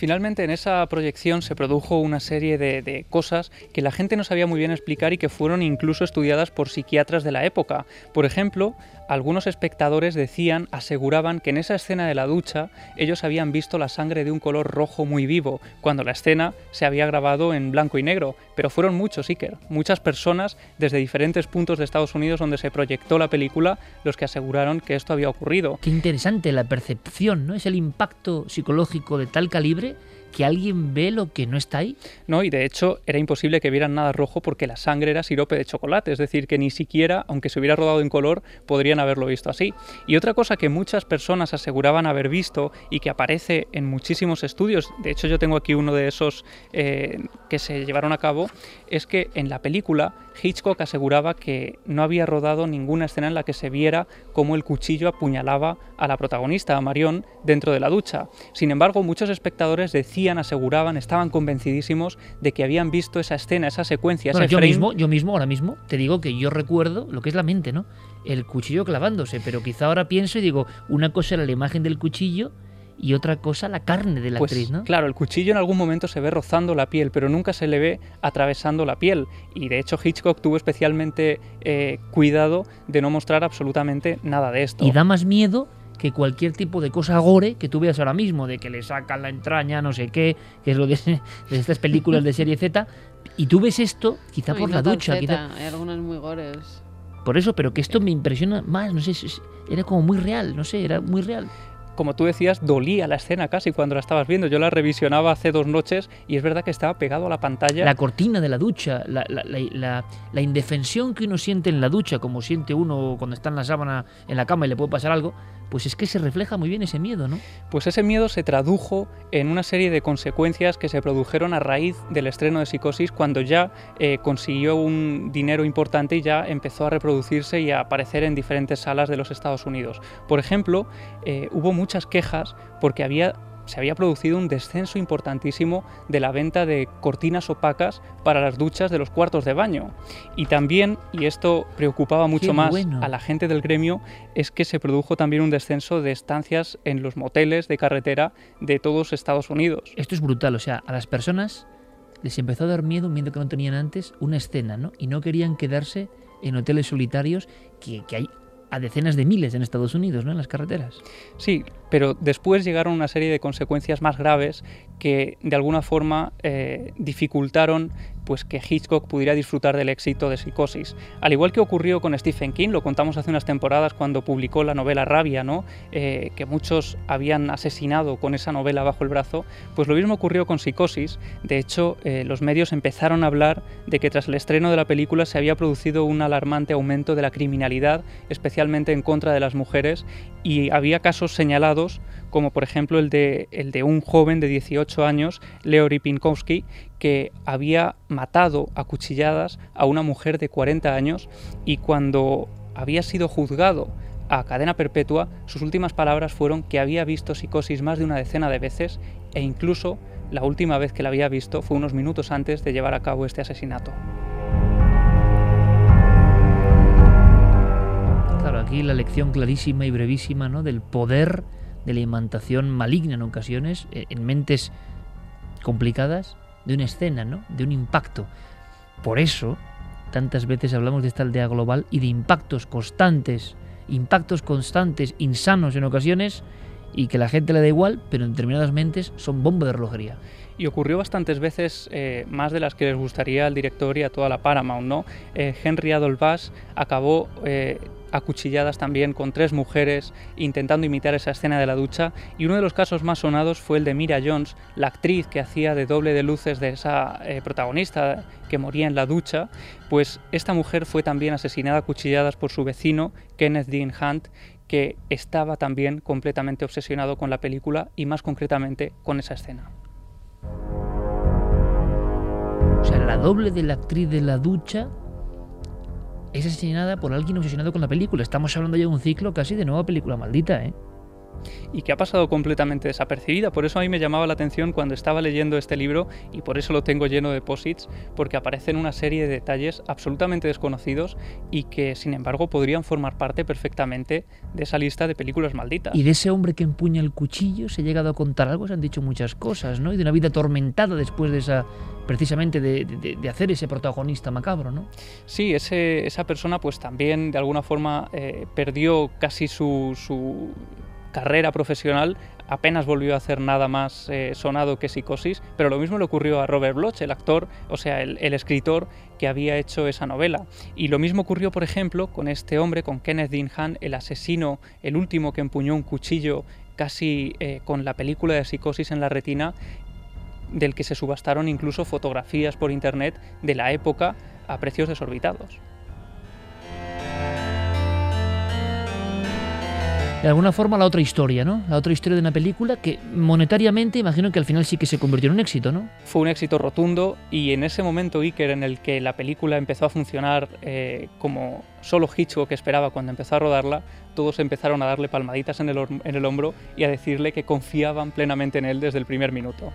Finalmente, en esa proyección se produjo una serie de, cosas que la gente no sabía muy bien explicar y que fueron incluso estudiadas por psiquiatras de la época. Por ejemplo, algunos espectadores decían, aseguraban que en esa escena de la ducha ellos habían visto la sangre de un color rojo muy vivo, cuando la escena se había grabado en blanco y negro. Pero fueron muchos, Iker, muchas personas desde diferentes puntos de Estados Unidos donde se proyectó la película los que aseguraron que esto había ocurrido. Qué interesante la percepción, ¿no? Es el impacto psicológico de tal calibre que alguien ve lo que no está ahí. No, y de hecho era imposible que vieran nada rojo porque la sangre era sirope de chocolate, es decir, que ni siquiera, aunque se hubiera rodado en color, podrían haberlo visto así. Y otra cosa que muchas personas aseguraban haber visto y que aparece en muchísimos estudios, de hecho yo tengo aquí uno de esos eh, que se llevaron a cabo, es que en la película Hitchcock aseguraba que no había rodado ninguna escena en la que se viera cómo el cuchillo apuñalaba a la protagonista, a Marion, dentro de la ducha. Sin embargo, muchos espectadores decían, aseguraban, estaban convencidísimos de que habían visto esa escena, esa secuencia, Bueno, ese yo frame. mismo, yo mismo ahora mismo te digo que yo recuerdo lo que es la mente, ¿no? El cuchillo clavándose, pero quizá ahora pienso y digo, una cosa era la imagen del cuchillo y otra cosa la carne de la Pues, actriz, ¿no? Claro, el cuchillo en algún momento se ve rozando la piel, pero nunca se le ve atravesando la piel. Y de hecho Hitchcock tuvo especialmente eh, cuidado de no mostrar absolutamente nada de esto. Y da más miedo que cualquier tipo de cosa gore que tú veas ahora mismo, de que le sacan la entraña, no sé qué, que es lo de, [LAUGHS] de estas películas de serie Z. Y tú ves esto, quizá No, por no la ducha, zeta, quizá Hay algunas muy gores. por eso, pero que esto me impresiona más, no sé, era como muy real, no sé, era muy real. Como tú decías, dolía la escena casi cuando la estabas viendo. Yo la revisionaba hace dos noches y es verdad que estaba pegado a la pantalla. La cortina de la ducha, la, la- la- indefensión que uno siente en la ducha, como siente uno cuando está en la sábana en la cama y le puede pasar algo, pues es que se refleja muy bien ese miedo, ¿no? Pues ese miedo se tradujo en una serie de consecuencias que se produjeron a raíz del estreno de Psicosis cuando ya eh, consiguió un dinero importante y ya empezó a reproducirse y a aparecer en diferentes salas de los Estados Unidos. Por ejemplo, eh, hubo muchas quejas porque había se había producido un descenso importantísimo de la venta de cortinas opacas para las duchas de los cuartos de baño. Y también, y esto preocupaba mucho Qué más bueno. a la gente del gremio, es que se produjo también un descenso de estancias en los moteles de carretera de todos Estados Unidos. Esto es brutal, o sea, a las personas les empezó a dar miedo, un miedo que no tenían antes, una escena, ¿no? Y no querían quedarse en hoteles solitarios, que, que hay a decenas de miles en Estados Unidos, ¿no? En las carreteras. Sí, pero después llegaron una serie de consecuencias más graves que de alguna forma eh, dificultaron pues que Hitchcock pudiera disfrutar del éxito de Psicosis. Al igual que ocurrió con Stephen King, lo contamos hace unas temporadas cuando publicó la novela Rabia, ¿no? Eh, que muchos habían asesinado con esa novela bajo el brazo, pues lo mismo ocurrió con Psicosis. De hecho, eh, los medios empezaron a hablar de que tras el estreno de la película se había producido un alarmante aumento de la criminalidad, especialmente en contra de las mujeres, y había casos señalados como por ejemplo el de, un joven de 18 años, Leori Pinkowski, que había matado a cuchilladas a una mujer de 40 años y cuando había sido juzgado a cadena perpetua, sus últimas palabras fueron que había visto psicosis más de una decena de veces e incluso la última vez que la había visto fue unos minutos antes de llevar a cabo este asesinato. Aquí la lección clarísima y brevísima ¿no? del poder de la imantación maligna en ocasiones, eh, en mentes complicadas, de una escena, ¿no? de un impacto. Por eso, tantas veces hablamos de esta aldea global y de impactos constantes, impactos constantes, insanos en ocasiones, y que la gente le da igual, pero en determinadas mentes son bomba de relojería. Y ocurrió bastantes veces, eh, más de las que les gustaría al director y a toda la Paramount, ¿no? Eh, Henry Bass acabó acuchilladas también con tres mujeres intentando imitar esa escena de la ducha y uno de los casos más sonados fue el de Mira Jones, la actriz que hacía de doble de luces de esa eh, protagonista que moría en la ducha, pues esta mujer fue también asesinada a cuchilladas por su vecino Kenneth Dean Hunt que estaba también completamente obsesionado con la película y más concretamente con esa escena. O sea, la doble de la actriz de la ducha es asesinada por alguien obsesionado con la película. Estamos hablando ya de un ciclo casi de nueva película maldita, ¿eh? Y que ha pasado completamente desapercibida. Por eso a mí me llamaba la atención cuando estaba leyendo este libro y por eso lo tengo lleno de posits, porque aparecen una serie de detalles absolutamente desconocidos y que sin embargo podrían formar parte perfectamente de esa lista de películas malditas. Y de ese hombre que empuña el cuchillo se ha llegado a contar algo, se han dicho muchas cosas, ¿no? Y de una vida atormentada después de esa precisamente de, hacer ese protagonista macabro, ¿no? Sí, ese, esa persona pues también de alguna forma eh, perdió casi su, su carrera profesional apenas volvió a hacer nada más eh, sonado que Psicosis, pero lo mismo le ocurrió a Robert Bloch, el actor, o sea, el, escritor que había hecho esa novela. Y lo mismo ocurrió, por ejemplo, con este hombre, con Kenneth Dean el asesino, el último que empuñó un cuchillo casi eh, con la película de Psicosis en la retina, del que se subastaron incluso fotografías por internet de la época a precios desorbitados. De alguna forma la otra historia, ¿no? La otra historia de una película que monetariamente imagino que al final sí que se convirtió en un éxito, ¿no? Fue un éxito rotundo y en ese momento Iker en el que la película empezó a funcionar eh, como solo Hitchcock esperaba cuando empezó a rodarla, todos empezaron a darle palmaditas en el, en el hombro y a decirle que confiaban plenamente en él desde el primer minuto.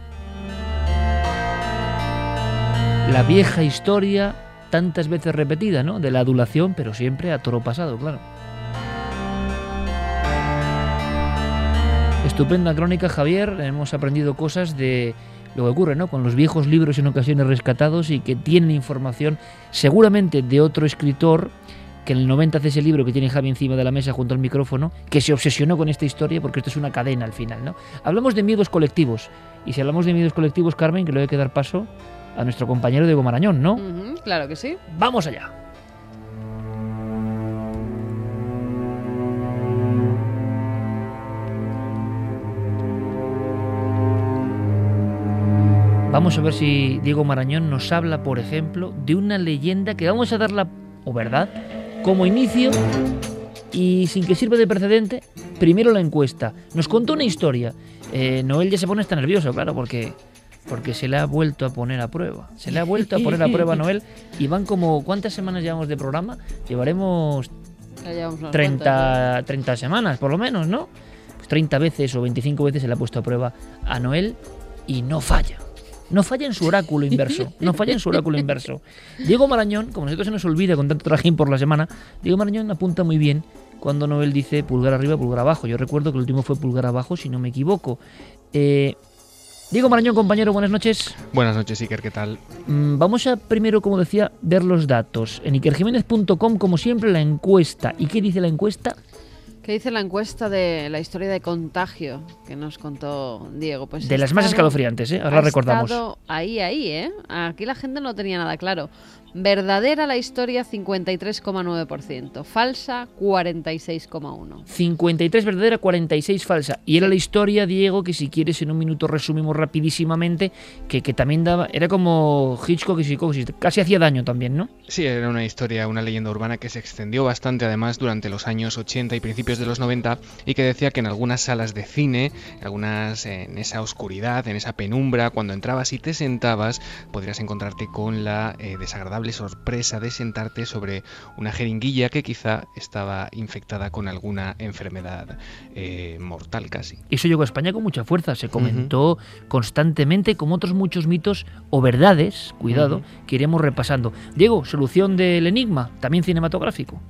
La vieja historia tantas veces repetida, ¿no? De la adulación, pero siempre a toro pasado, claro. Estupenda crónica, Javier. Hemos aprendido cosas de lo que ocurre ¿no? con los viejos libros en ocasiones rescatados y que tienen información seguramente de otro escritor que en el 90 hace ese libro que tiene Javi encima de la mesa junto al micrófono, que se obsesionó con esta historia porque esto es una cadena al final. ¿no? Hablamos de miedos colectivos y si hablamos de miedos colectivos, Carmen, que le voy a que dar paso a nuestro compañero Diego Marañón, ¿no? claro que sí. Vamos allá. Vamos a ver si Diego Marañón nos habla, por ejemplo, de una leyenda que vamos a darla, o verdad, como inicio y sin que sirva de precedente, primero la encuesta. Nos contó una historia. Eh, Noel ya se pone hasta nervioso, claro, porque porque se le ha vuelto a poner a prueba. Se le ha vuelto a poner a prueba a [LAUGHS] Noel y van como ¿cuántas semanas llevamos de programa? Llevaremos 30, 30 semanas por lo menos, ¿no? Pues 30 veces o 25 veces se le ha puesto a prueba a Noel y no falla. No falla en su oráculo inverso. No falla en su oráculo inverso. Diego Marañón, como nosotros se nos olvida con tanto trajín por la semana, Diego Marañón apunta muy bien cuando Noel dice pulgar arriba, pulgar abajo. Yo recuerdo que el último fue pulgar abajo, si no me equivoco. Eh, Diego Marañón, compañero, buenas noches. Buenas noches, Iker, ¿qué tal? Mm, Vamos a primero, como decía, ver los datos. En ikerjiménez.com, como siempre, la encuesta. ¿Y qué dice la encuesta? ¿Qué dice la encuesta de la historia de contagio que nos contó Diego? Pues De las más escalofriantes, ¿eh? Ahora ha recordamos. estado ahí, ahí, ¿eh? Aquí la gente no tenía nada claro. Verdadera la historia, 53,9%. Falsa, 46,1%. 53 verdadera, 46 falsa. Y era la historia, Diego, que si quieres en un minuto resumimos rapidísimamente, que, que también daba, era como Hitchcock y psicosis, casi hacía daño también, ¿no? Sí, era una historia, una leyenda urbana que se extendió bastante además durante los años 80 y principios de los 90 y que decía que en algunas salas de cine, algunas en esa oscuridad, en esa penumbra, cuando entrabas y te sentabas, podrías encontrarte con la eh, desagradable sorpresa de sentarte sobre una jeringuilla que quizá estaba infectada con alguna enfermedad eh, mortal casi. Eso llegó a España con mucha fuerza, se comentó constantemente, como otros muchos mitos o verdades, cuidado, que iremos repasando. Diego, solución del enigma, también cinematográfico.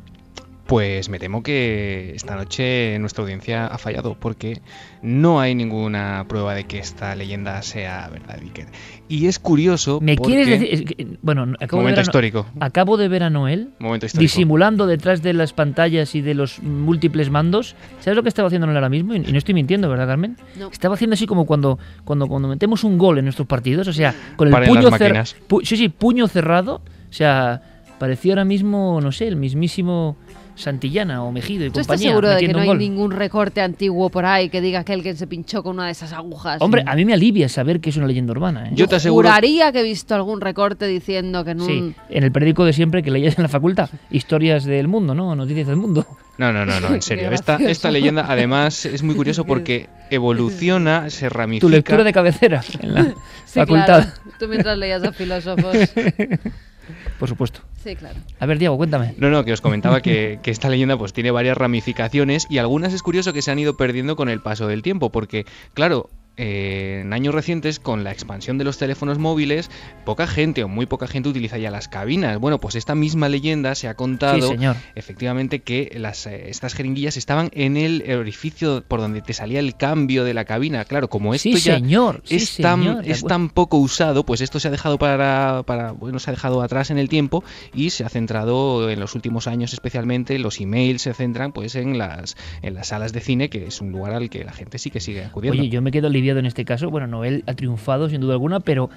Pues me temo que esta noche nuestra audiencia ha fallado porque no hay ninguna prueba de que esta leyenda sea verdad, Iker. Y es curioso. ¿Me porque- quieres decir? bueno, acabo Momento de ver a, histórico. Acabo de ver a Noel Momento histórico. disimulando detrás de las pantallas y de los múltiples mandos. ¿Sabes lo que estaba haciendo Noel ahora mismo? Y, no estoy mintiendo, ¿verdad, Carmen? No. Estaba haciendo así como cuando, cuando, cuando metemos un gol en nuestros partidos, o sea, con el Paren puño cerrado. máquinas. sí, sí, puño cerrado. O sea, parecía ahora mismo, no sé, el mismísimo Santillana o Mejido y ¿Tú estás compañía. seguro de que no hay gol. ningún recorte antiguo por ahí que diga que alguien se pinchó con una de esas agujas? Hombre, a mí me alivia saber que es una leyenda urbana. ¿eh? Yo te aseguro. Juraría que he visto algún recorte diciendo que en un... Sí, en el periódico de siempre que leías en la facultad, historias del mundo, ¿no? Noticias del mundo. No, no, no, no, en [LAUGHS] serio. Esta, esta leyenda además es muy curioso porque evoluciona, se ramifica. Tu lectura de cabecera en la [LAUGHS] Sí, facultad. claro. Tú mientras leías a filósofos. [LAUGHS] Por supuesto. Sí, claro. A ver, Diego, cuéntame. No, no, que os comentaba que, [LAUGHS] que esta leyenda pues tiene varias ramificaciones y algunas es curioso que se han ido perdiendo con el paso del tiempo, porque, claro, eh, en años recientes, con la expansión de los teléfonos móviles, poca gente o muy poca gente utiliza ya las cabinas. Bueno, pues esta misma leyenda se ha contado Sí, señor. efectivamente que las, eh, estas jeringuillas estaban en el orificio por donde te salía el cambio de la cabina. Claro, como esto Sí, ya señor. sí, es, tan, señor, es tan poco usado, pues esto se ha dejado para, para, bueno, se ha dejado atrás en el tiempo y se ha centrado en los últimos años especialmente, los emails se centran pues en las, en las salas de cine, que es un lugar al que la gente sí que sigue acudiendo. Oye, yo me quedo en este caso. Bueno, Noel ha triunfado sin duda alguna, pero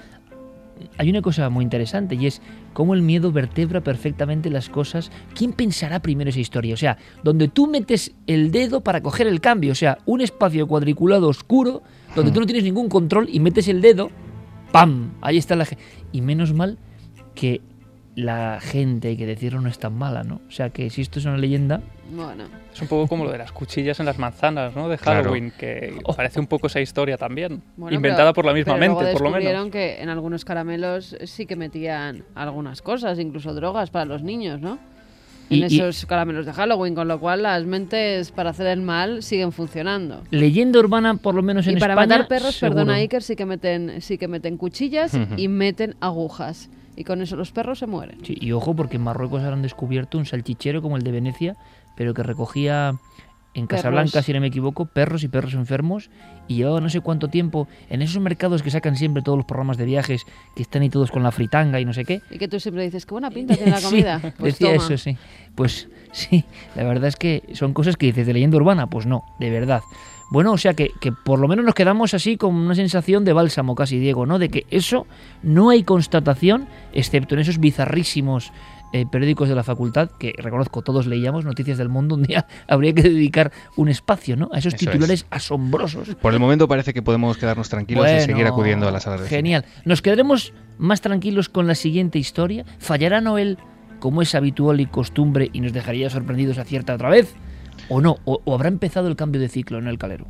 hay una cosa muy interesante y es cómo el miedo vertebra perfectamente las cosas. ¿Quién pensará primero esa historia? O sea, donde tú metes el dedo para coger el cambio, o sea, un espacio cuadriculado oscuro donde tú no tienes ningún control y metes el dedo, ¡pam! Ahí está la gente. Y menos mal que la gente, hay que decirlo, no es tan mala, ¿no? O sea, que si esto es una leyenda, Bueno. Es un poco como lo de las cuchillas en las manzanas, ¿no? De Claro. Halloween, que parece un poco esa historia también. Bueno, inventada pero- por la misma pero luego mente, por lo descubrieron menos. que en algunos caramelos sí que metían algunas cosas, incluso drogas para los niños, ¿no? Y- En y- esos caramelos de Halloween, con lo cual las mentes para hacer el mal siguen funcionando. leyenda urbana, por lo menos en y para España. matar perros, seguro. perdona Iker, sí que meten, sí que meten cuchillas Ujú. y meten agujas. Y con eso los perros se mueren. Sí, y ojo, porque en Marruecos han descubierto un salchichero como el de Venecia, pero que recogía en Casablanca, Perros. si no me equivoco, perros y perros enfermos, y llevaba no sé cuánto tiempo en esos mercados que sacan siempre todos los programas de viajes, que están ahí todos con la fritanga y no sé qué. Y que tú siempre dices, qué buena pinta tiene la [LAUGHS] Sí, comida. Pues decía toma. eso, sí. Pues sí, la verdad es que son cosas que dices de leyenda urbana, pues no, de verdad. Bueno, o sea que, que por lo menos nos quedamos así con una sensación de bálsamo casi, Diego, ¿no? De que eso no hay constatación, excepto en esos bizarrísimos eh, periódicos de la facultad, que reconozco todos leíamos, Noticias del Mundo, un día [LAUGHS] habría que dedicar un espacio, ¿no? A esos Eso titulares asombrosos. Por el momento parece que podemos quedarnos tranquilos y seguir acudiendo a las salas de cine. Genial. Nos quedaremos más tranquilos con la siguiente historia. ¿Fallará Noel como es habitual y costumbre y nos dejaría sorprendidos a cierta otra vez? ¿O no? ¿O, habrá empezado el cambio de ciclo en el calero?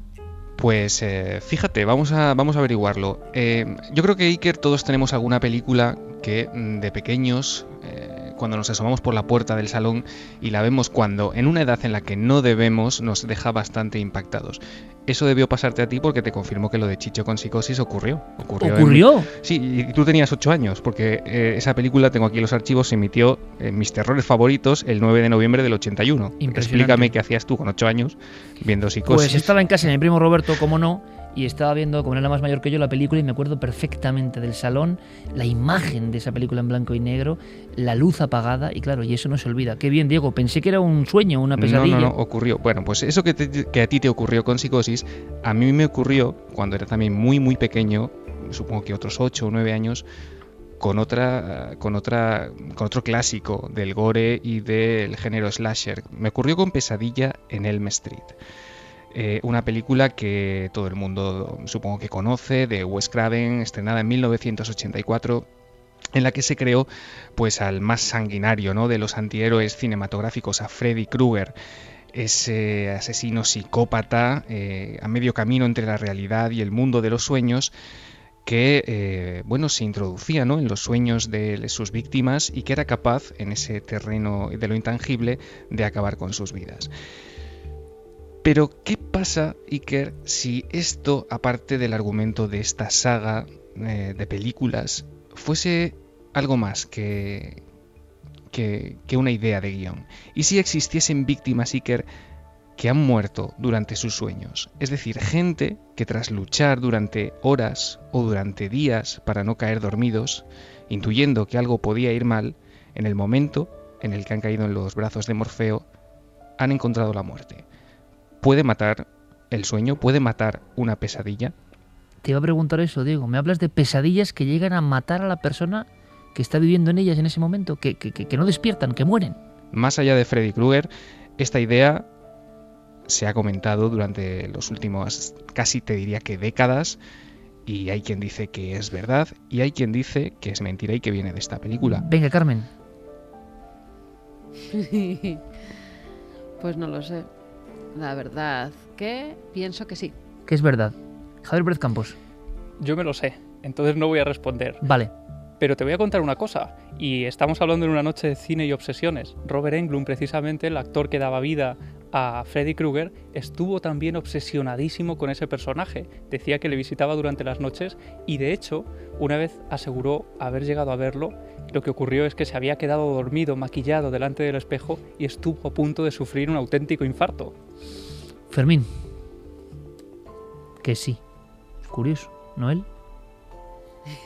Pues eh, fíjate, vamos a, vamos a averiguarlo. Eh, yo creo que Iker todos tenemos alguna película que mm, de pequeños, eh, cuando nos asomamos por la puerta del salón y la vemos cuando en una edad en la que no debemos, nos deja bastante impactados. Eso debió pasarte a ti porque te confirmó que lo de Chicho con psicosis ocurrió. ¿Ocurrió? en- ¿Ocurrió? Sí, y tú tenías 8 años, porque eh, esa película, tengo aquí los archivos, se emitió en mis terrores favoritos el 9 de noviembre del 81. Impresionante. Explícame qué hacías tú con 8 años viendo psicosis. Pues estaba en casa de mi primo Roberto, como no, y estaba viendo, como era más mayor que yo, la película y me acuerdo perfectamente del salón, la imagen de esa película en blanco y negro, la luz apagada y claro, y eso no se olvida. Qué bien, Diego, pensé que era un sueño, una pesadilla. No, no, no, ocurrió. Bueno, pues eso que, te- que a ti te ocurrió con psicosis, a mí me ocurrió cuando era también muy, muy pequeño, supongo que otros 8 o 9 años, con otra, con otra, con otro clásico del gore y del género slasher. Me ocurrió con Pesadilla en Elm Street. Eh, una película que todo el mundo supongo que conoce, de Wes Craven, estrenada en 1984 en la que se creó pues al más sanguinario ¿no? de los antihéroes cinematográficos, a Freddy Krueger, ese asesino psicópata eh, a medio camino entre la realidad y el mundo de los sueños que eh, bueno se introducía ¿no? en los sueños de sus víctimas y que era capaz en ese terreno de lo intangible de acabar con sus vidas. Pero, ¿qué pasa, Iker, si esto, aparte del argumento de esta saga eh, de películas, fuese algo más que, que, que una idea de guion? ¿Y si existiesen víctimas, Iker, que han muerto durante sus sueños? Es decir, gente que tras luchar durante horas o durante días para no caer dormidos, intuyendo que algo podía ir mal, en el momento en el que han caído en los brazos de Morfeo, han encontrado la muerte. ¿Puede matar el sueño? ¿Puede matar una pesadilla? Te iba a preguntar eso, Diego. Me hablas de pesadillas que llegan a matar a la persona que está viviendo en ellas en ese momento, que, que, que- que no despiertan, que mueren. Más allá de Freddy Krueger, esta idea se ha comentado durante los últimos, casi te diría que décadas, y hay quien dice que es verdad, y hay quien dice que es mentira y que viene de esta película. Venga, Carmen. [LAUGHS] pues no lo sé. La verdad que pienso que sí. Que es verdad. Javier Pérez Campos. Yo me lo sé, entonces no voy a responder. Vale. Pero te voy a contar una cosa, y estamos hablando en una noche de cine y obsesiones. Robert Englund, precisamente, el actor que daba vida a Freddy Krueger, estuvo también obsesionadísimo con ese personaje. Decía que le visitaba durante las noches y de hecho, una vez aseguró haber llegado a verlo, lo que ocurrió es que se había quedado dormido, maquillado delante del espejo y estuvo a punto de sufrir un auténtico infarto. Fermín. Que sí. Curioso, ¿no él?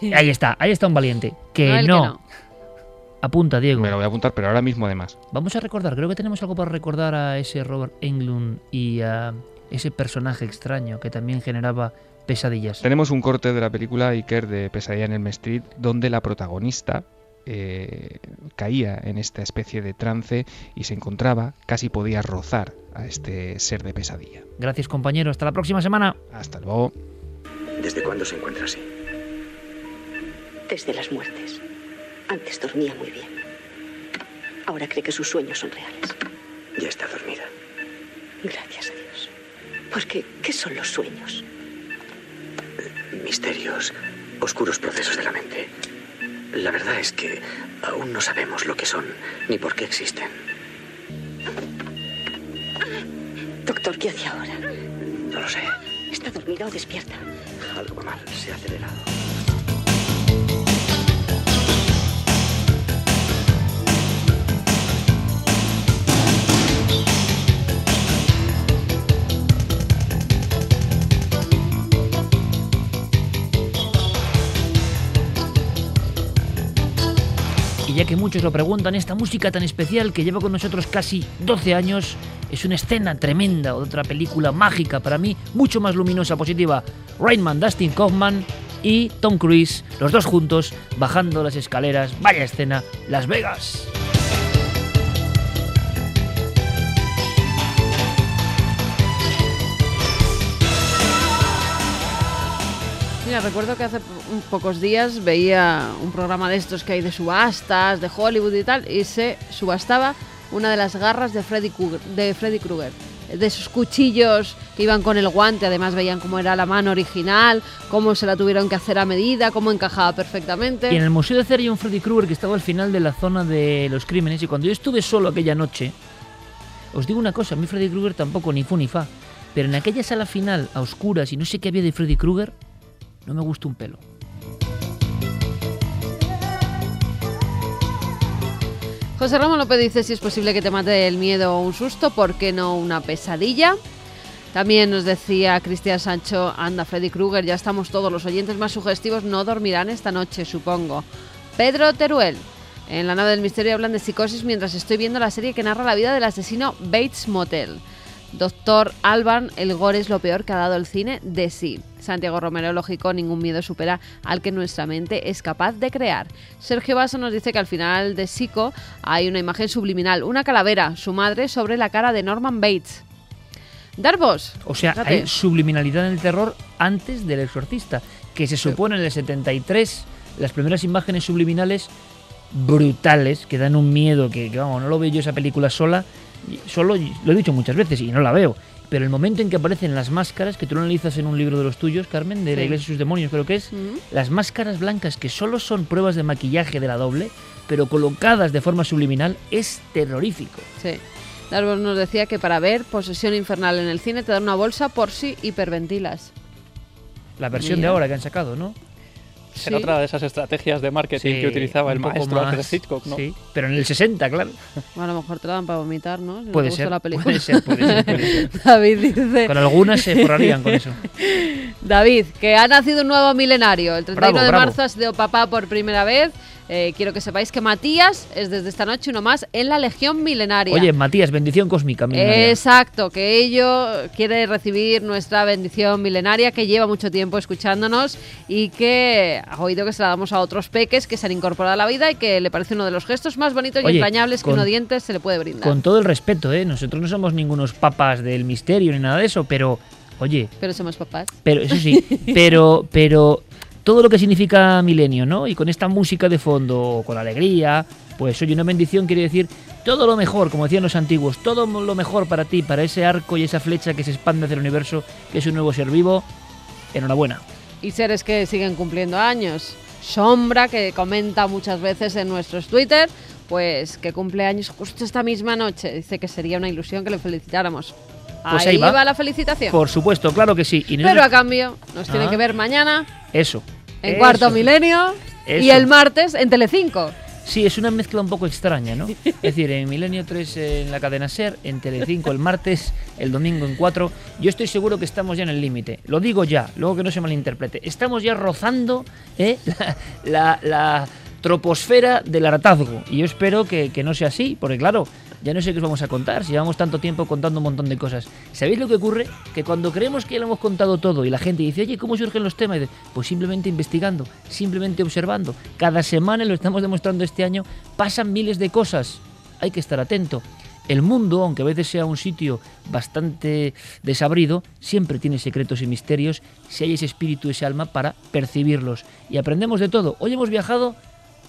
[LAUGHS] Ahí está, ahí está un valiente. Que No, no. él que no. Apunta, Diego. Me lo voy a apuntar, pero ahora mismo además. Vamos a recordar, creo que tenemos algo para recordar a ese Robert Englund y a ese personaje extraño que también generaba pesadillas. Tenemos un corte de la película Iker de Pesadilla en Elm Street, donde la protagonista eh, caía en esta especie de trance y se encontraba, casi podía rozar a este ser de pesadilla. Gracias, compañero. Hasta la próxima semana. Hasta luego. ¿Desde cuándo se encuentra así? Desde las muertes. Antes dormía muy bien. Ahora cree que sus sueños son reales. Ya está dormida. Gracias a Dios. Porque, ¿qué son los sueños? Misterios, oscuros procesos de la mente. La verdad es que aún no sabemos lo que son ni por qué existen. Doctor, ¿qué hace ahora? No lo sé. ¿Está dormida o despierta? Algo mal. Se ha acelerado. Ya que muchos lo preguntan, esta música tan especial que lleva con nosotros casi 12 años es una escena tremenda, otra película mágica para mí, mucho más luminosa, positiva. Rainman, Dustin Kaufman y Tom Cruise, los dos juntos, bajando las escaleras, vaya escena, Las Vegas. Recuerdo que hace pocos días veía un programa de estos que hay de subastas, de Hollywood y tal, y se subastaba una de las garras de Freddy Krueger, de Freddy Krueger. De esos cuchillos que iban con el guante, además veían cómo era la mano original, cómo se la tuvieron que hacer a medida, cómo encajaba perfectamente. Y en el Museo de Cera hay un Freddy Krueger que estaba al final de la zona de los crímenes y cuando yo estuve solo aquella noche, os digo una cosa, a mí Freddy Krueger tampoco ni fu ni fa, pero en aquella sala final a oscuras y no sé qué había de Freddy Krueger, no me gustó un pelo. José Ramón López dice si es posible que te mate el miedo o un susto, ¿por qué no una pesadilla? También nos decía Cristian Sancho, anda, Freddy Krueger, ya estamos todos, los oyentes más sugestivos no dormirán esta noche, supongo. Pedro Teruel, en la nave del misterio hablan de psicosis mientras estoy viendo la serie que narra la vida del asesino Bates Motel. Doctor Alban, el gore es lo peor que ha dado el cine de sí. Santiago Romero, lógico, ningún miedo supera al que nuestra mente es capaz de crear. Sergio Basso nos dice que al final de Psico hay una imagen subliminal, una calavera, su madre, sobre la cara de Norman Bates. Darbos. O sea, fíjate. hay subliminalidad en el terror antes del exorcista, que se supone en el 73 las primeras imágenes subliminales brutales que dan un miedo que, que, vamos, no lo veo yo esa película sola, y solo lo he dicho muchas veces y no la veo. Pero el momento en que aparecen las máscaras, que tú lo analizas en un libro de los tuyos, Carmen, de la. Iglesia y sus demonios, creo que es, las máscaras blancas que solo son pruebas de maquillaje de la doble, pero colocadas de forma subliminal, es terrorífico. Sí. Darbos nos decía que para ver Posesión Infernal en el cine te dan una bolsa por si hiperventilas. La versión Mira. de ahora que han sacado, ¿no? Sí. otra de esas estrategias de marketing Sí, que utilizaba el maestro Alfred Hitchcock, ¿no? Sí, pero en el 60, claro. [LAUGHS] Bueno, a lo mejor te la dan para vomitar, ¿no? Si Puede ser, la película. puede ser, puede ser, puede ser. [LAUGHS] David dice... Con algunas se forrarían con eso. [LAUGHS] David, que ha nacido un nuevo milenario. El 31 Bravo, de bravo. marzo ha sido papá por primera vez. Eh, quiero que sepáis que Matías es desde esta noche uno más en la Legión Milenaria. Oye, Matías, bendición cósmica. milenaria. Exacto, que ello quiere recibir nuestra bendición milenaria que lleva mucho tiempo escuchándonos y que ha oído que se la damos a otros peques que se han incorporado a la vida y que le parece uno de los gestos más bonitos y entrañables que con- un oyente se le puede brindar. Con todo el respeto, ¿eh? Nosotros no somos ningunos papas del misterio ni nada de eso, pero, oye, Pero somos papás. pero eso sí, [LAUGHS] pero, pero todo lo que significa milenio, ¿no? Y con esta música de fondo, con alegría, pues oye, una bendición quiere decir todo lo mejor, como decían los antiguos, todo lo mejor para ti, para ese arco y esa flecha que se expande hacia el universo, que es un nuevo ser vivo. Enhorabuena. y seres que siguen cumpliendo años. Sombra, que comenta muchas veces en nuestros Twitter, pues que cumple años justo esta misma noche. Dice que sería una ilusión que le felicitáramos. Pues ahí va. la felicitación. Por supuesto, claro que sí. Y nosotros- Pero a cambio, nos Ah. que ver mañana Eso. en Eso. Cuarto Milenio y el martes en Telecinco. Sí, es una mezcla un poco extraña, ¿no? [LAUGHS] Es decir, en Milenio 3 en la cadena SER, en Telecinco el martes, el domingo en 4. Yo estoy seguro que estamos ya en el límite. Lo digo ya, luego que no se malinterprete. Estamos ya rozando ¿eh? [LAUGHS] la, la- la troposfera del hartazgo. Y yo espero que, que no sea así, porque claro, ya no sé qué os vamos a contar, si llevamos tanto tiempo contando un montón de cosas. ¿Sabéis lo que ocurre? Que cuando creemos que ya lo hemos contado todo y la gente dice, oye, ¿cómo surgen los temas? Pues simplemente investigando, simplemente observando. Cada semana, lo estamos demostrando este año, pasan miles de cosas. Hay que estar atento. El mundo, aunque a veces sea un sitio bastante desabrido, siempre tiene secretos y misterios si hay ese espíritu, ese alma para percibirlos. Y aprendemos de todo. Hoy hemos viajado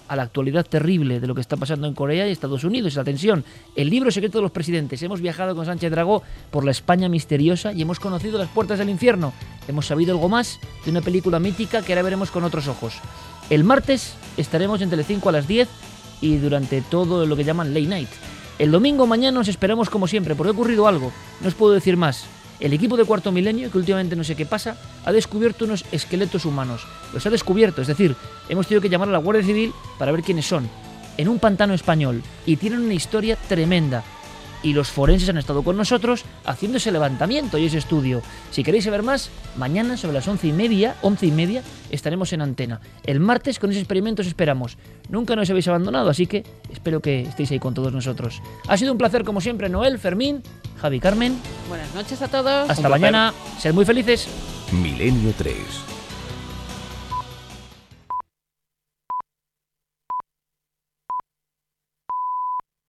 a la actualidad terrible de lo que está pasando en Corea y Estados Unidos, la tensión, el libro secreto de los presidentes. Hemos viajado con Sánchez Dragó por la España misteriosa y hemos conocido las puertas del infierno. Hemos sabido algo más de una película mítica que ahora veremos con otros ojos. El martes estaremos en Telecinco a las 10 y durante todo lo que llaman late night. El domingo mañana os esperamos como siempre, porque ha ocurrido algo. No os puedo decir más. El equipo de Cuarto Milenio, que últimamente no sé qué pasa, ha descubierto unos esqueletos humanos. Los ha descubierto, es decir, hemos tenido que llamar a la Guardia Civil para ver quiénes son. En un pantano español. Y tienen una historia tremenda. Y los forenses han estado con nosotros haciendo ese levantamiento y ese estudio. Si queréis saber más, mañana sobre las once y media, once y media, estaremos en antena. El martes con ese experimento os esperamos. Nunca nos habéis abandonado, así que espero que estéis ahí con todos nosotros. Ha sido un placer como siempre, Noel, Fermín, Javi Carmen. Buenas noches a todos. Hasta mañana. Sed muy felices. Milenio 3.